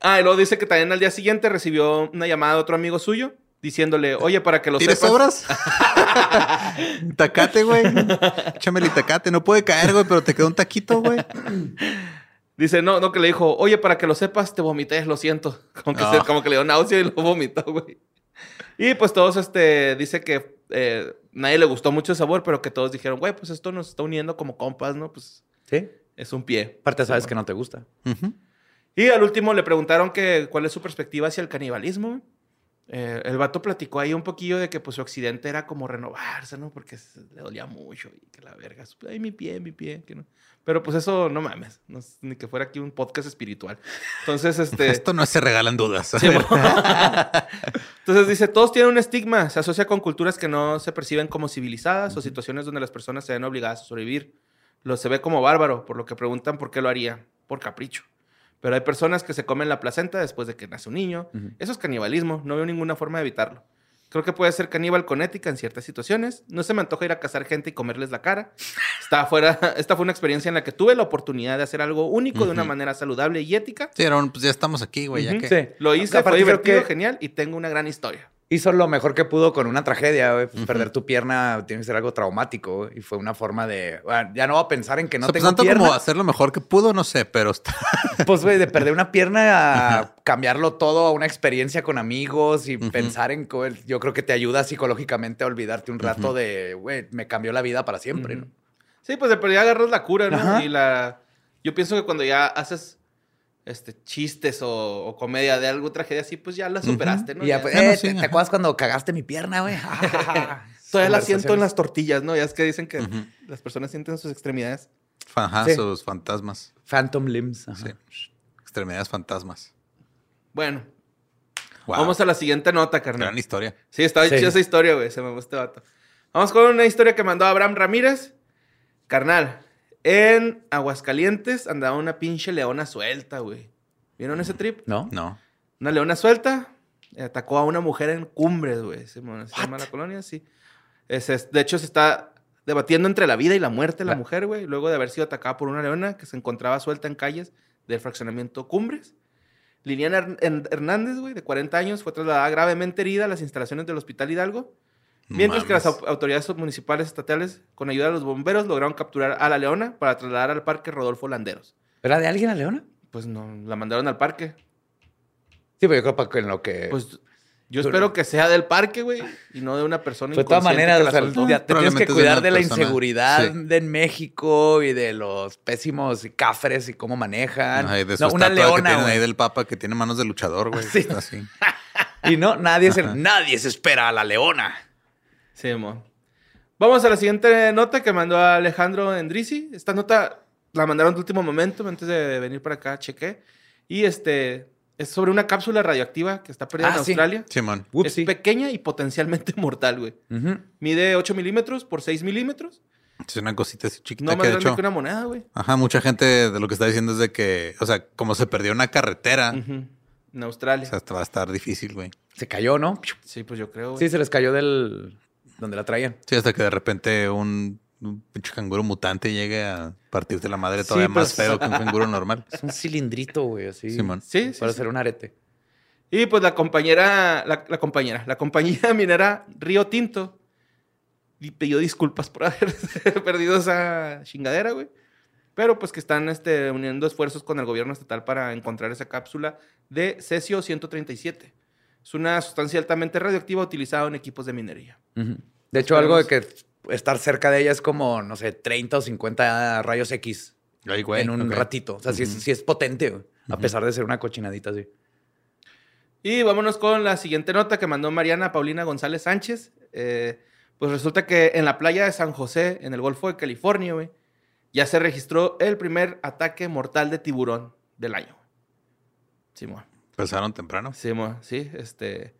ah, y luego dice que también al día siguiente recibió una llamada de otro amigo suyo diciéndole, oye, para que lo ¿Tienes sepas... sobras? (laughs) tacate, güey. Échame el tacate. No puede caer, güey, pero te quedó un taquito, güey. Dice, no, no, que le dijo, oye, para que lo sepas, te vomité, lo siento. (laughs) Como que, se- Ah. como que le dio náusea y lo vomitó, güey. Y pues todos, este, dice que eh, nadie le gustó mucho el sabor, pero que todos dijeron, güey, pues esto nos está uniendo como compas, ¿no? Pues Sí. es un pie. Aparte sabes que no te gusta. Y al último le preguntaron que cuál es su perspectiva hacia el canibalismo. Eh, el vato platicó ahí un poquillo de que pues su accidente era como renovarse, ¿no? Porque se- le dolía mucho y que la verga, ay, mi pie, mi pie, que no. Pero pues eso, no mames, no es- ni que fuera aquí un podcast espiritual. Entonces, este... (laughs) Esto no se regalan dudas. Sí, (laughs) Entonces dice, todos tienen un estigma, se asocia con culturas que no se perciben como civilizadas o situaciones donde las personas se ven obligadas a sobrevivir. Lo se ve como bárbaro, por lo que preguntan por qué lo haría, por capricho. Pero hay personas que se comen la placenta después de que nace un niño. Eso es canibalismo, no veo ninguna forma de evitarlo. Creo que puede ser caníbal con ética en ciertas situaciones. No se me antoja ir a cazar gente y comerles la cara. (laughs) Esta, fuera, esta fue una experiencia en la que tuve la oportunidad de hacer algo único de una manera saludable y ética. Sí, pues ya estamos aquí, güey. ya que. Sí. Lo hice, fue divertido, que genial y tengo una gran historia. Hizo lo mejor que pudo con una tragedia, güey. Pues. Perder tu pierna tiene que ser algo traumático, güey, Y fue una forma de. bueno, ya no voy a pensar en que O no sea, pues tengo tanto pierna. como hacer lo mejor que pudo, no sé, pero está. (laughs) Pues, güey, de perder una pierna a cambiarlo todo a una experiencia con amigos y pensar en. Yo creo que te ayuda psicológicamente a olvidarte un rato de, güey, me cambió la vida para siempre. ¿no? Sí, pues de perdida agarras la cura, ¿no? Y la... Yo pienso que cuando ya haces este, chistes o, o comedia de algo, tragedia así, pues ya la superaste, ¿no? Y ya, Ya- pues, Ya no, eh, sí, ¿te, acuerdas cuando cagaste mi pierna, güey? (laughs) Todavía la siento en las tortillas, ¿no? Ya es que dicen que las personas sienten sus extremidades. Ajá, Sí. sus fantasmas. Phantom limbs. ajá. Sí. Extremidades fantasmas. Bueno, Wow. vamos a la siguiente nota, carnal. Gran historia. Sí, estaba Sí. chida esa historia, güey. Se me gustó este vato. Vamos con una historia que mandó Abraham Ramírez. Carnal, en Aguascalientes andaba una pinche leona suelta, güey. ¿Vieron ese trip? ¿No? No. Una leona suelta atacó a una mujer en Cumbres, güey. Se, llama- la colonia, sí. Es- es- de hecho, se está debatiendo entre la vida y la muerte la La- mujer, güey. Luego de haber sido atacada por una leona que se encontraba suelta en calles del fraccionamiento Cumbres. Liliana Her- Her- Hernández, güey, de 40 años, fue trasladada gravemente herida a las instalaciones del Hospital Hidalgo. Mientras que las autoridades municipales estatales, con ayuda de los bomberos, lograron capturar a la leona para trasladar al parque Rodolfo Landeros. ¿Era de alguien la leona? Pues no, la mandaron al parque. Sí, pero yo creo que en lo que. Pues yo Pero- espero que sea del parque, güey, y no de una persona Pues de todas maneras, que o sea, ya te tienes que cuidar de la persona- inseguridad sí. de en México y de los pésimos cafres y cómo manejan. Ay, de su No, una que leona, tienen ahí del papa que tiene manos de luchador, güey. (laughs) Sí. Así. (laughs) Y no, nadie se, nadie se espera a la leona. Sí, mo. Vamos a la siguiente nota que mandó Alejandro Endrisi. Esta nota la mandaron de último momento, antes de venir para acá, chequé. Y este es sobre una cápsula radioactiva que está perdida Ah, en sí. Australia. Simón. Upsi. Es pequeña y potencialmente (laughs) mortal, güey. Mide 8 milímetros por 6 milímetros. Es una cosita así chiquita No que más de grande hecho. que una moneda, güey. Ajá, mucha gente de lo que está diciendo es de que, o sea, como se perdió una carretera. En o Australia. sea, va a estar difícil, güey. Se cayó, ¿no? Sí, pues yo creo. güey. Sí, se les cayó del... donde la traían. Sí, hasta que de repente un, un pinche canguro mutante llegue a partirte la madre Sí, todavía pues- más feo que un (laughs) canguro normal. Es un cilindrito, güey, así. Simón. Sí, sí, Para sí. hacer un arete. Y pues la compañera, la, la compañera, la compañía (laughs) minera Río Tinto y pidió disculpas por (laughs) haber perdido esa chingadera, güey. Pero pues que están este, uniendo esfuerzos con el gobierno estatal para encontrar esa cápsula de cesio 137. Es una sustancia altamente radioactiva utilizada en equipos de minería. De hecho, algo de que estar cerca de ella es como, no sé, 30 o 50 rayos X Ay, güey. en un ratito. O sea, sí, es, Ujú. sí es potente, güey, a pesar de ser una cochinadita así. Y vámonos con la siguiente nota que mandó Mariana Paulina González Sánchez. Eh, pues resulta que en la playa de San José, en el Golfo de California, güey, ya se registró el primer ataque mortal de tiburón del año. Simón. Empezaron temprano. Simón, sí, este.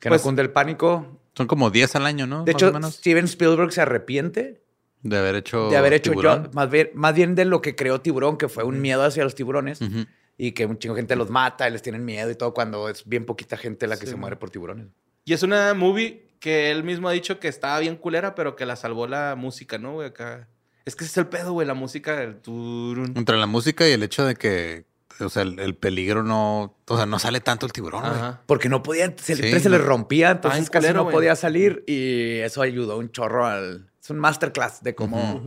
Que Pues- no cunde el pánico. Son como 10 al año, ¿no? De Más hecho. Steven Spielberg se arrepiente De haber hecho. de haber hecho tiburón. yo, más bien, más bien de lo que creó Tiburón, que fue un miedo hacia los tiburones Ujú. y que un chingo de gente los mata y les tienen miedo y todo cuando es bien poquita gente la que Sí, se muere por tiburones. Y es una movie que él mismo ha dicho que estaba bien culera, pero que la salvó la música, ¿no, güey? Acá. Es que ese es el pedo, güey, la música del turun. Entre la música y el hecho de que, o sea, el, el peligro no, o sea, no sale tanto el tiburón, güey. Porque no podían, se- Sí, no. rompía, entonces bien casi culero, no podía salir y eso ayudó un chorro al... Es un masterclass de cómo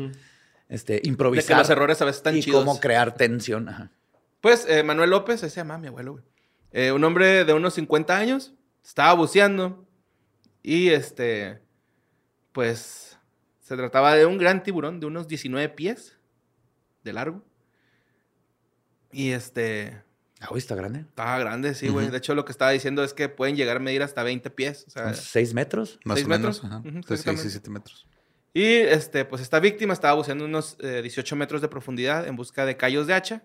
este, De que improvisar los errores a veces están y chidos. cómo crear tensión. Ajá. Pues eh, Manuel López, ese se llama mi abuelo, güey. Eh, un hombre de unos 50 años, estaba buceando y este, pues se trataba de un gran tiburón de unos 19 pies de largo. Y este, Ah, güey, está grande. estaba grande, sí, güey. De hecho, lo que estaba diciendo es que pueden llegar a medir hasta 20 pies. O sea, seis metros. Más ¿Seis o menos. metros? Ajá. Ujú, De seis y siete metros. Y este, pues esta víctima estaba buceando unos eh, 18 metros de profundidad en busca de callos de hacha.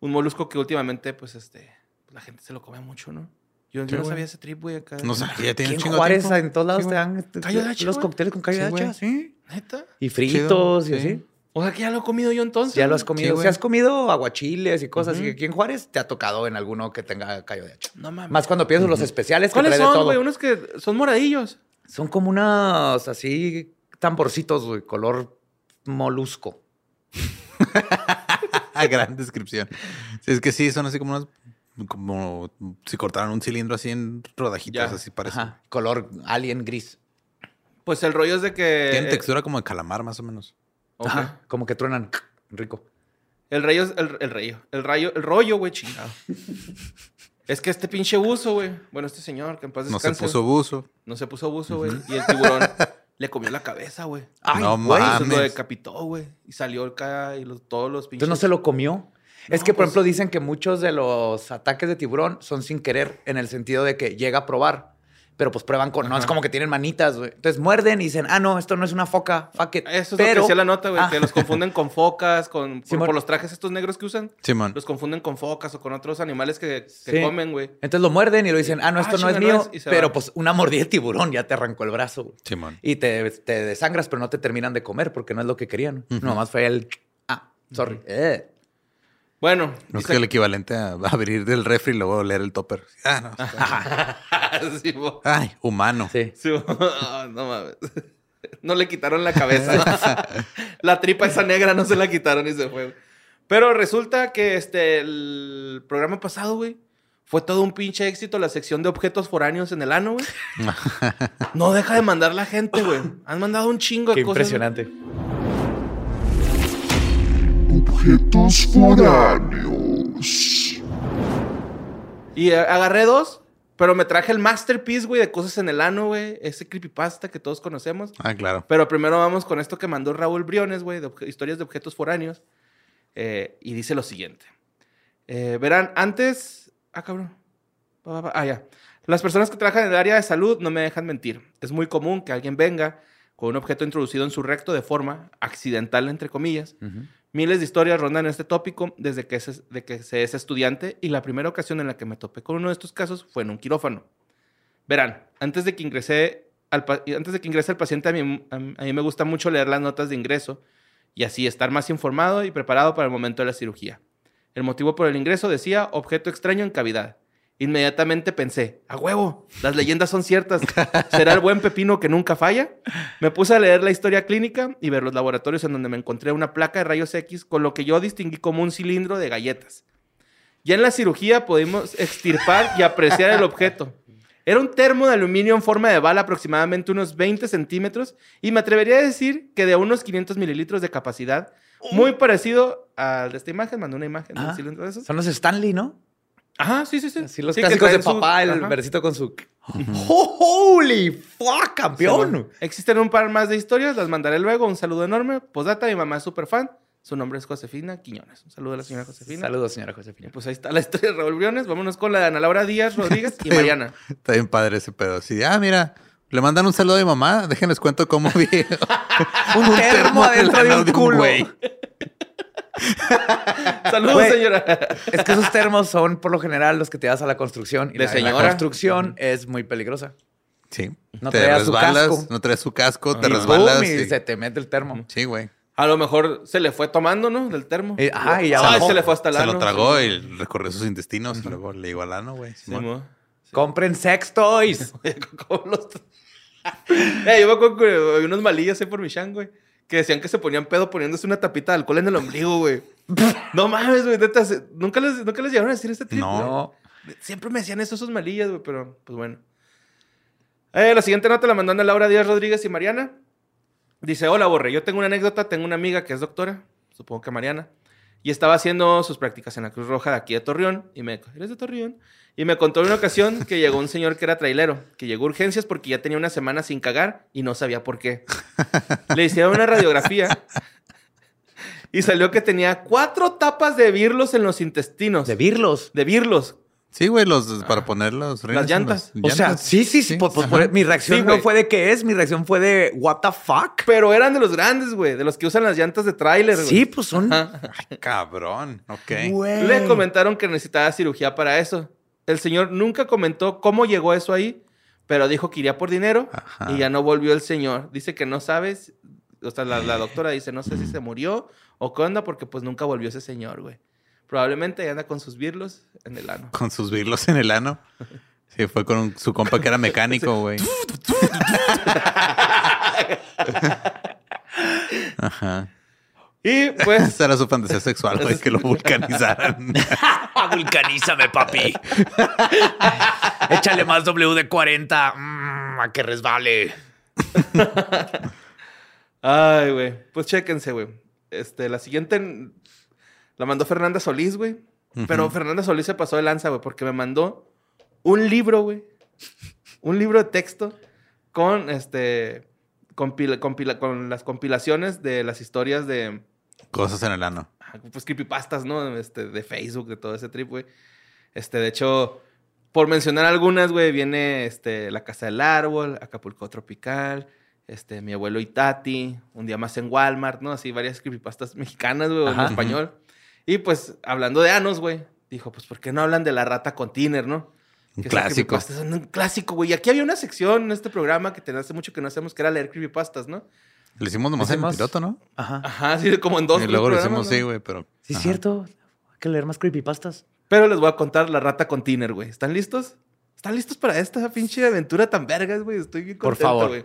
Un molusco que últimamente, pues este, la gente se lo come mucho, ¿no? Yo, no sabía ese trip, güey, acá. No sé, ya tiene un chingo de Juárez, tiempo. en todos lados Sí, te dan este, Callo de hacha, los cócteles con callo Sí, de hacha, sí. ¿Neta? Y fritos y Chido, así. O sea que ya lo he comido yo entonces. Ya lo has comido. güey. si has comido aguachiles y cosas. Ujú. Y aquí en Juárez te ha tocado en alguno que tenga callo de hacha. No mames. Más cuando piensas los especiales que ¿Cuáles trae de son, todo. güey? Unos que son moradillos. Son como unos así tamborcitos, güey, color molusco. (laughs) Gran descripción. Sí, es que sí, son así como unos. Como si cortaran un cilindro así en rodajitas, Ya. así parece. Ajá. Color alien gris. Pues el rollo es de que. Tienen eh, textura como de calamar, más o menos. Ajá. Como que truenan. Rico. El rayo es el, el rayo. El rayo, el rollo, güey, chingado. es que este pinche buzo, güey. Bueno, este señor que en paz No se descanse. puso buzo. No se puso buzo, güey. Y el tiburón le comió la cabeza, güey. Ay, no güey. Lo decapitó, güey. Y salió acá y los- todos los pinches. Entonces no se lo comió. es No, que, por pues- ejemplo, dicen que muchos de los ataques de tiburón son sin querer, en el sentido de que llega a probar, pero pues prueban con. No es como que tienen manitas, güey. Entonces muerden y dicen, ah, no, esto no es una foca, fuck it. Eso es lo pero, que decía la nota, güey. Ah. Que los confunden con focas, con, (laughs) por, los trajes estos negros que usan. Simón. Los confunden con focas o con otros animales que, que Sí. comen, güey. Entonces lo muerden y lo dicen, ah, no, Ah, esto no es no mío. es, pero pues una mordida de tiburón ya te arrancó el brazo, güey. Simón. Y te, te desangras, pero no te terminan de comer porque no es lo que querían. Nomás fue el. Ah, sorry. Eh. Bueno. No es que el equivalente a (laughs) abrir del refri y luego leer el topper. Ah, no. está- (laughs) Sí, mo. Ay, humano. Sí. Ah, no mames. (laughs) No le quitaron la cabeza. la tripa esa negra no se la quitaron y se fue. Pero resulta que este, el programa pasado, güey, fue todo un pinche éxito la sección de objetos foráneos en el ano, güey. No deja de mandar la gente, güey. Han mandado un chingo de cosas. impresionante. Objetos foráneos. Y eh, agarré dos, pero me traje el masterpiece, güey, de cosas en el ano, güey. Ese creepypasta que todos conocemos. Ah, claro. Pero primero vamos con esto que mandó Raúl Briones, güey, de historias de objetos foráneos. Eh, y dice lo siguiente. Eh, verán, antes... Ah, cabrón. Ah, ya. Las personas que trabajan en el área de salud no me dejan mentir. Es muy común que alguien venga con un objeto introducido en su recto de forma accidental, entre comillas. Miles de historias rondan este tópico desde que, se, de que se es estudiante y la primera ocasión en la que me topé con uno de estos casos fue en un quirófano. Verán, antes de que ingresé al, ingrese el paciente, a mí me gusta mucho leer las notas de ingreso y así estar más informado y preparado para el momento de la cirugía. El motivo por el ingreso decía objeto extraño en cavidad. Inmediatamente pensé, a huevo, las leyendas son ciertas. ¿Será el buen pepino que nunca falla? Me puse a leer la historia clínica y ver los laboratorios en donde me encontré una placa de rayos X con lo que yo distinguí como un cilindro de galletas. Ya en la cirugía pudimos extirpar y apreciar el objeto. Era un termo de aluminio en forma de bala aproximadamente unos 20 centímetros y me atrevería a decir que de unos 500 mililitros de capacidad, muy parecido al de esta imagen, mandó una imagen de un Ah, cilindro de esos. Son los Stanley, ¿no? Ajá, sí, sí, sí. Así los Sí, clásicos de su- papá, el Ajá. versito con su. ¡Oh, ¡Holy fuck, campeón! Existen un par más de historias, las mandaré luego. Un saludo enorme. Posdata, mi mamá es súper fan. Su nombre es Josefina Quiñones. Un saludo a la señora Josefina. Saludos, señora Josefina. pues ahí está la historia de Raúl Briones. Vámonos con la de Ana Laura Díaz Rodríguez y (laughs) Mariana. Está bien padre ese pedo. Sí, ah, mira, le mandan un saludo a mi mamá. Déjenles cuento cómo vi (laughs) (laughs) Un termo adentro de un culo. (laughs) Saludos, Güey. señora. Es que esos termos son por lo general los que te das a la construcción. Y la, la señora. construcción es muy peligrosa. Sí. No te traía su resbalas, casco. no traes su casco, te Y resbalas. boom, y y- se te mete el termo. Sí, güey. A lo mejor se le fue tomando, ¿no? Del termo. Eh, ajá, y ya bajó. se le fue hasta el Se ano. lo tragó y recorrió sus intestinos y luego le llegó al ano, güey. Sí, Simón. mo. Compren sex toys. (laughs) Como los- (laughs) Eh, yo me acuerdo que unos malillas ahí por Michan, güey. Que decían que se ponían pedo poniéndose una tapita de alcohol en el ombligo, güey. (laughs) no mames, güey. ¿Nunca les, ¿Nunca les llegaron a decir este trip? No. Siempre me decían eso esos malillas, güey, pero pues bueno. Eh, la siguiente nota la mandó a Laura Díaz Rodríguez y Mariana. Dice, hola, Borre, yo tengo una anécdota, tengo una amiga que es doctora, supongo que Mariana, y estaba haciendo sus prácticas en la Cruz Roja de aquí de Torreón, y me ¿eres de Torreón? Y me contó en una ocasión que llegó un señor que era trailero, que llegó a urgencias porque ya tenía una semana sin cagar y no sabía por qué. (laughs) Le hicieron una radiografía y salió que tenía cuatro tapas de birlos en los intestinos. De virlos. De birlos. Sí, güey, los para poner los rines en llantas. las O sea, llantas. sí, sí, sí. pues, pues, por- mi reacción Sí, no fue de qué es, mi reacción fue de what the fuck. Pero eran de los grandes, güey. De los que usan las llantas de tráiler, güey. Sí, pues son. Ajá. Cabrón. Ok. Güey. Le comentaron que necesitaba cirugía para eso. El señor nunca comentó cómo llegó eso ahí, pero dijo que iría por dinero Ajá. y ya no volvió el señor. Dice que no sabes O sea, la, la doctora dice, no sé si se murió o qué onda, porque pues nunca volvió ese señor, güey. Probablemente anda con sus virlos en el ano. Con sus virlos en el ano. Sí, fue con un- su compa que era mecánico, (laughs) güey. Ajá. Y pues, (laughs) Esa era su fantasía sexual, güey, que lo vulcanizaran. (laughs) Vulcanízame, papi. Échale más W de 40. Mm, a que resbale. ay, güey. Pues chéquense, güey. Este, la siguiente la mandó Fernanda Solís, güey. Pero Fernanda Solís se pasó de lanza, güey, porque me mandó un libro, güey. Un libro de texto con este. compila- compila- con las compilaciones de las historias de. Cosas en el ano. Pues creepypastas, ¿no? Este, de Facebook, de todo ese trip, güey. Este, de hecho, por mencionar algunas, güey, viene este, La Casa del Árbol, Acapulco Tropical, este, Mi Abuelo Itati, Un Día Más en Walmart, ¿no? Así varias creepypastas mexicanas, güey, en español. Y pues, hablando de anos, güey, dijo, pues, ¿por qué no hablan de la rata con Tiner, no? Un Que clásico. creepypasta es un clásico, güey. Y aquí había una sección en este programa que tenía hace mucho que no hacemos, que era leer creepypastas, ¿no? Lo hicimos nomás en el piloto, ¿no? Ajá. Ajá, así de como en dos y luego lo hicimos, ¿no? sí, güey, pero. Sí, es cierto. Hay que leer más creepypastas. Pero les voy a contar la rata con Tiner, güey. ¿Están listos? ¿Están listos para esta pinche aventura tan vergas, güey? Estoy bien Por contento, favor. güey.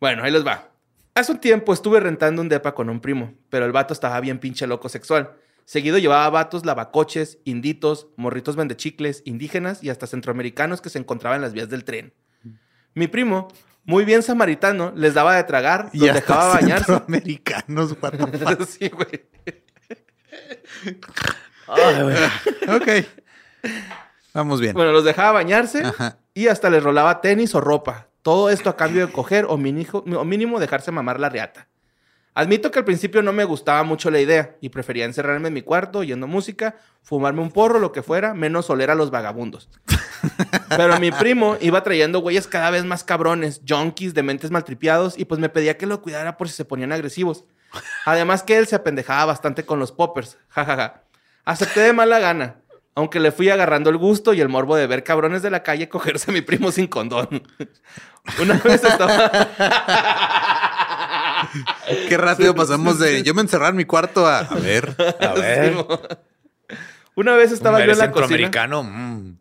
Bueno, ahí les va. Hace un tiempo estuve rentando un depa con un primo, pero el vato estaba bien pinche loco sexual. Seguido llevaba vatos, lavacoches, inditos, morritos vendechicles, indígenas y hasta centroamericanos que se encontraban en las vías del tren. Mi primo, muy bien samaritano, les daba de tragar, los Y hasta dejaba bañarse. Americanos, what the fuck. (laughs) sí, güey. Ay, güey. (laughs) Ok. Vamos bien. Bueno, los dejaba bañarse Ajá. y hasta les rolaba tenis o ropa. Todo esto a cambio de coger o, minijo- o mínimo dejarse mamar la riata. Admito que al principio no me gustaba mucho la idea y prefería encerrarme en mi cuarto oyendo música, fumarme un porro, lo que fuera, menos oler a los vagabundos. (laughs) Pero mi primo iba trayendo güeyes cada vez más cabrones, junkies, dementes maltripiados, y pues me pedía que lo cuidara por si se ponían agresivos. Además que él se apendejaba bastante con los poppers, jajaja. Acepté de mala gana, aunque le fui agarrando el gusto y el morbo de ver cabrones de la calle cogerse a mi primo sin condón. (laughs) Una vez estaba... (laughs) Qué rápido pasamos de yo me encerraba en mi cuarto a. A ver. A (laughs) ver. Una vez estaba yo en ¿Eres la cocina. centroamericano? Mm.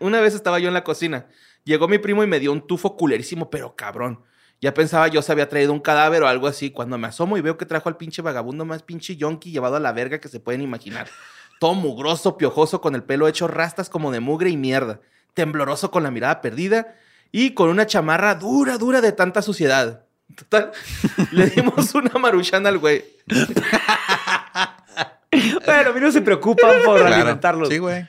Una vez estaba yo en la cocina. Llegó mi primo y me dio un tufo culerísimo, pero cabrón. Ya pensaba yo se había traído un cadáver o algo así. Cuando me asomo y veo que trajo al pinche vagabundo más pinche yonki llevado a la verga que se pueden imaginar. Todo mugroso, piojoso, con el pelo hecho rastas como de mugre y mierda. Tembloroso con la mirada perdida y con una chamarra dura, dura de tanta suciedad. Total, le dimos (laughs) una maruchana al güey. Bueno, a mí no se preocupan por Claro. alimentarlos. Sí, güey.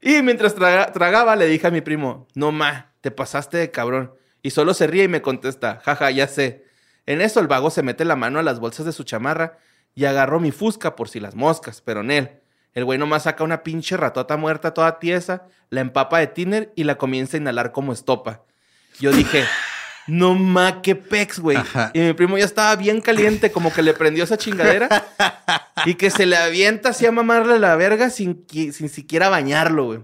Y mientras traga- tragaba, le dije a mi primo, no ma, te pasaste de cabrón. Y solo se ríe y me contesta, jaja, ya sé. En eso el vago se mete la mano a las bolsas de su chamarra y agarró mi fusca por si las moscas, pero en él. El güey nomás saca una pinche ratota muerta toda tiesa, la empapa de tiner y la comienza a inhalar como estopa. Yo dije, no ma, qué pex, güey. Y mi primo ya estaba bien caliente, como que le prendió esa chingadera y que se le avienta así a mamarle la verga sin, sin siquiera bañarlo, güey.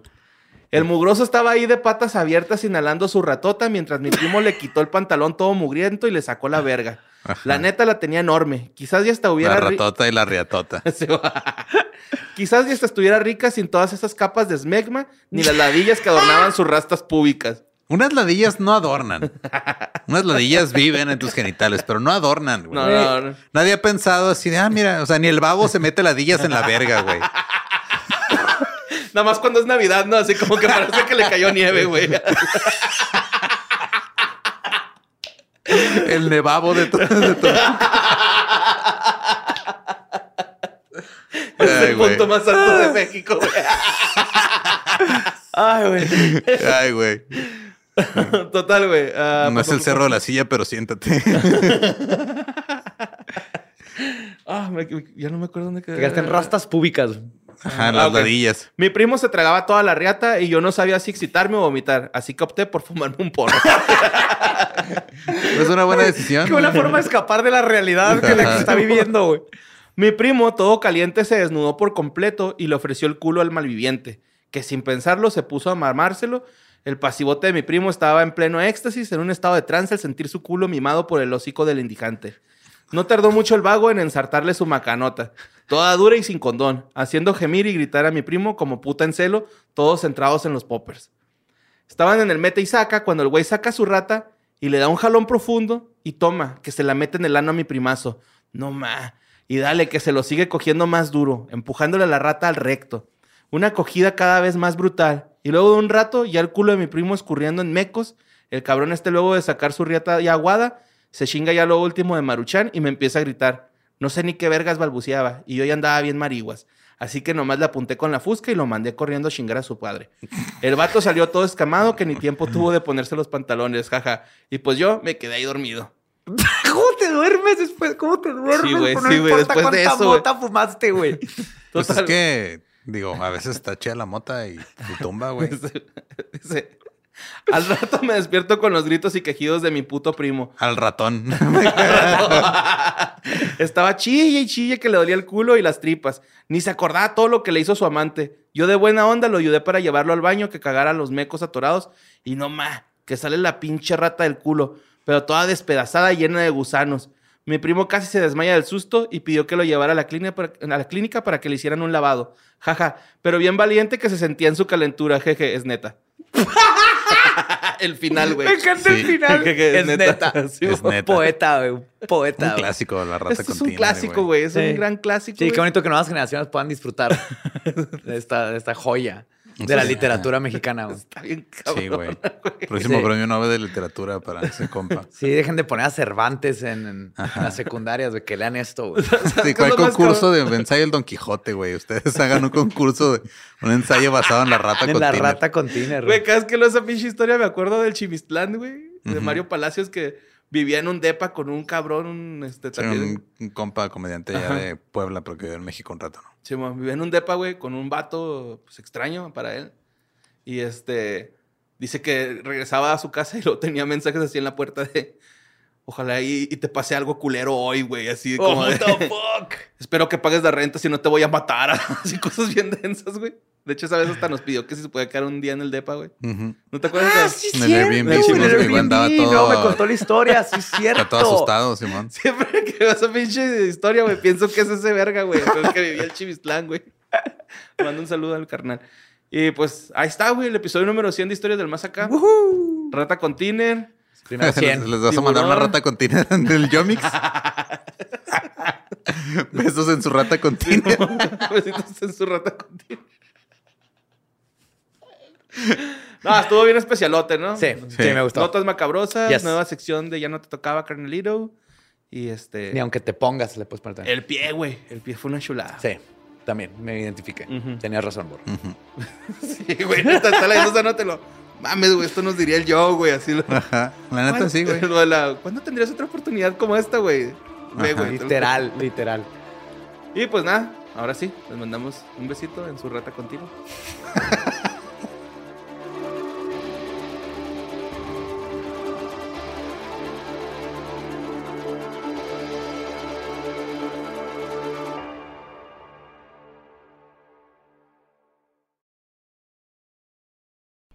El mugroso estaba ahí de patas abiertas inhalando su ratota mientras mi primo le quitó el pantalón todo mugriento y le sacó la verga. La neta la tenía enorme. Quizás ya hasta hubiera... La ratota y la riatota. (laughs) Quizás ya hasta estuviera rica sin todas esas capas de smegma ni las ladillas que adornaban sus rastas públicas. Unas ladillas no adornan. Unas ladillas viven en tus genitales, pero no adornan, güey. No, no, no. Nadie ha pensado así de, ah, mira, o sea, ni el babo se mete ladillas en la verga, güey. (laughs) Nada más cuando es Navidad, ¿no? Así como que parece que le cayó nieve, güey. El nevabo de todo. De todo. (laughs) Es el güey. punto más alto de México, güey. (laughs) Ay, güey. Ay, güey. (laughs) Total, güey. Ah, No es el cerro de la silla, pero siéntate. (laughs) Ah, me- ya no me acuerdo dónde quedé. Llegaste en rastas públicas. Ajá, Ah, las ok. ladillas. Mi primo se tragaba toda la riata y yo no sabía si excitarme o vomitar, así que opté por fumarme un porro. (laughs) Es una buena decisión. Qué buena forma de escapar de la realidad que la que está viviendo, güey. Mi primo, todo caliente, se desnudó por completo y le ofreció el culo al malviviente, que sin pensarlo se puso a mamárselo. El pasivote de mi primo estaba en pleno éxtasis, en un estado de trance al sentir su culo mimado por el hocico del indigante. No tardó mucho el vago en ensartarle su macanota, toda dura y sin condón, haciendo gemir y gritar a mi primo como puta en celo, todos centrados en los poppers. Estaban en el mete y saca cuando el güey saca su rata y le da un jalón profundo y toma, que se la mete en el ano a mi primazo. No ma. Y dale, que se lo sigue cogiendo más duro, empujándole a la rata al recto. Una cogida cada vez más brutal. Y luego de un rato, ya el culo de mi primo escurriendo en mecos. El cabrón este luego de sacar su riata ya aguada, se chinga ya lo último de Maruchan y me empieza a gritar. No sé ni qué vergas balbuceaba. Y yo ya andaba bien mariguas. Así que nomás le apunté con la fusca y lo mandé corriendo a chingar a su padre. El vato salió todo escamado que ni tiempo tuvo de ponerse los pantalones, jaja. Y pues yo me quedé ahí dormido. (laughs) ¿Cómo te duermes después? ¿Cómo te duermes? Sí, güey, No sí, güey, importa después de cuánta eso, mota fumaste, güey. Pues es que, digo, a veces está chida la mota y, tumba, güey. (laughs) Dice, Al rato me despierto con los gritos y quejidos de mi puto primo. Al ratón. (laughs) (laughs) Estaba chille y chille que le dolía el culo y las tripas. Ni se acordaba todo lo que le hizo su amante. Yo de buena onda lo ayudé para llevarlo al baño, que cagara los mecos atorados. Y no ma, que sale la pinche rata del culo, pero toda despedazada y llena de gusanos. Mi primo casi se desmaya del susto y pidió que lo llevara a la clínica para, a la clínica para que le hicieran un lavado. Jaja, pero bien valiente que se sentía en su calentura. Jeje, es neta. (laughs) el final, güey. Me encanta el final. (laughs) Es neta. (laughs) Sí, Es neta. Poeta, güey. un Poeta. Un güey. clásico de la rata Este es un clásico, güey. Es Sí. un gran clásico. Sí, qué bonito que nuevas generaciones puedan disfrutar de esta, de esta joya de la literatura mexicana. güey. Está bien cabrón. Sí, güey. Próximo Sí. premio Nobel de literatura para ese compa. (laughs) Sí, dejen de poner a Cervantes en, en las secundarias, güey, que lean esto, güey. (laughs) Sí, qué ¿cuál lo concurso de ensayo del Don Quijote, güey? Ustedes hagan un concurso de un ensayo basado en la rata En con la tiner. rata con tiner, Güey, güey. cada vez que leo esa pinche historia me acuerdo del Chimistlán, güey. De. Mario Palacios que vivía en un depa con un cabrón, un este Sí, también. un, un compa comediante ya de Puebla, pero que vive en México un rato, ¿no? Sí, mo, vivía en un depa, güey, con un vato pues, extraño para él. Y este dice que regresaba a su casa y (laughs) luego tenía mensajes así en la puerta de ojalá y, y te pase algo culero hoy, güey, así Oh, como de, what the (laughs) fuck? espero que pagues la renta si no te voy a matar, (laughs) así cosas bien densas, güey. De hecho, esa vez hasta nos pidió que si se podía quedar un día en el depa, güey. ¿No te acuerdas? Ah, de- sí, En el Airbnb, güey, en el dijo, andaba Airbnb. todo- No, me contó la historia, sí, es (laughs) cierto. Está todo asustado, Simón. Siempre que veo esa pinche historia, güey, pienso que es ese verga, güey. El que vivía el Chivistlán, güey. Mando un saludo al carnal. Y pues ahí está, güey, el episodio número 100 de Historias del Más Acá. Woohoo. Rata con Tiner. Primero (laughs) 100. Les vas a mandar una rata con tiner del Yomix. (laughs) Besos en su rata con tiner. Besitos en su rata con Tiner. (laughs) No, estuvo bien especialote, ¿no? Sí, sí, me gustó. Notas macabrosas, Yes. nueva sección de Ya no te tocaba, carnelito. Y este. Ni aunque te pongas, le puedes poner también. El pie, güey. El pie fue una chulada. Sí, también me identifiqué. Ujú. Tenías razón, bro. (laughs) Sí, güey. Neta, está leyendo esa nota y lo. Mames, güey, esto nos diría el yo, güey. Así lo. Ajá. La neta sí, güey. (laughs) Lo de la- ¿Cuándo tendrías otra oportunidad como esta, güey? Ve, Ajá. güey. Literal, literal. Y pues nada, ahora sí, les mandamos un besito en su rata contigo.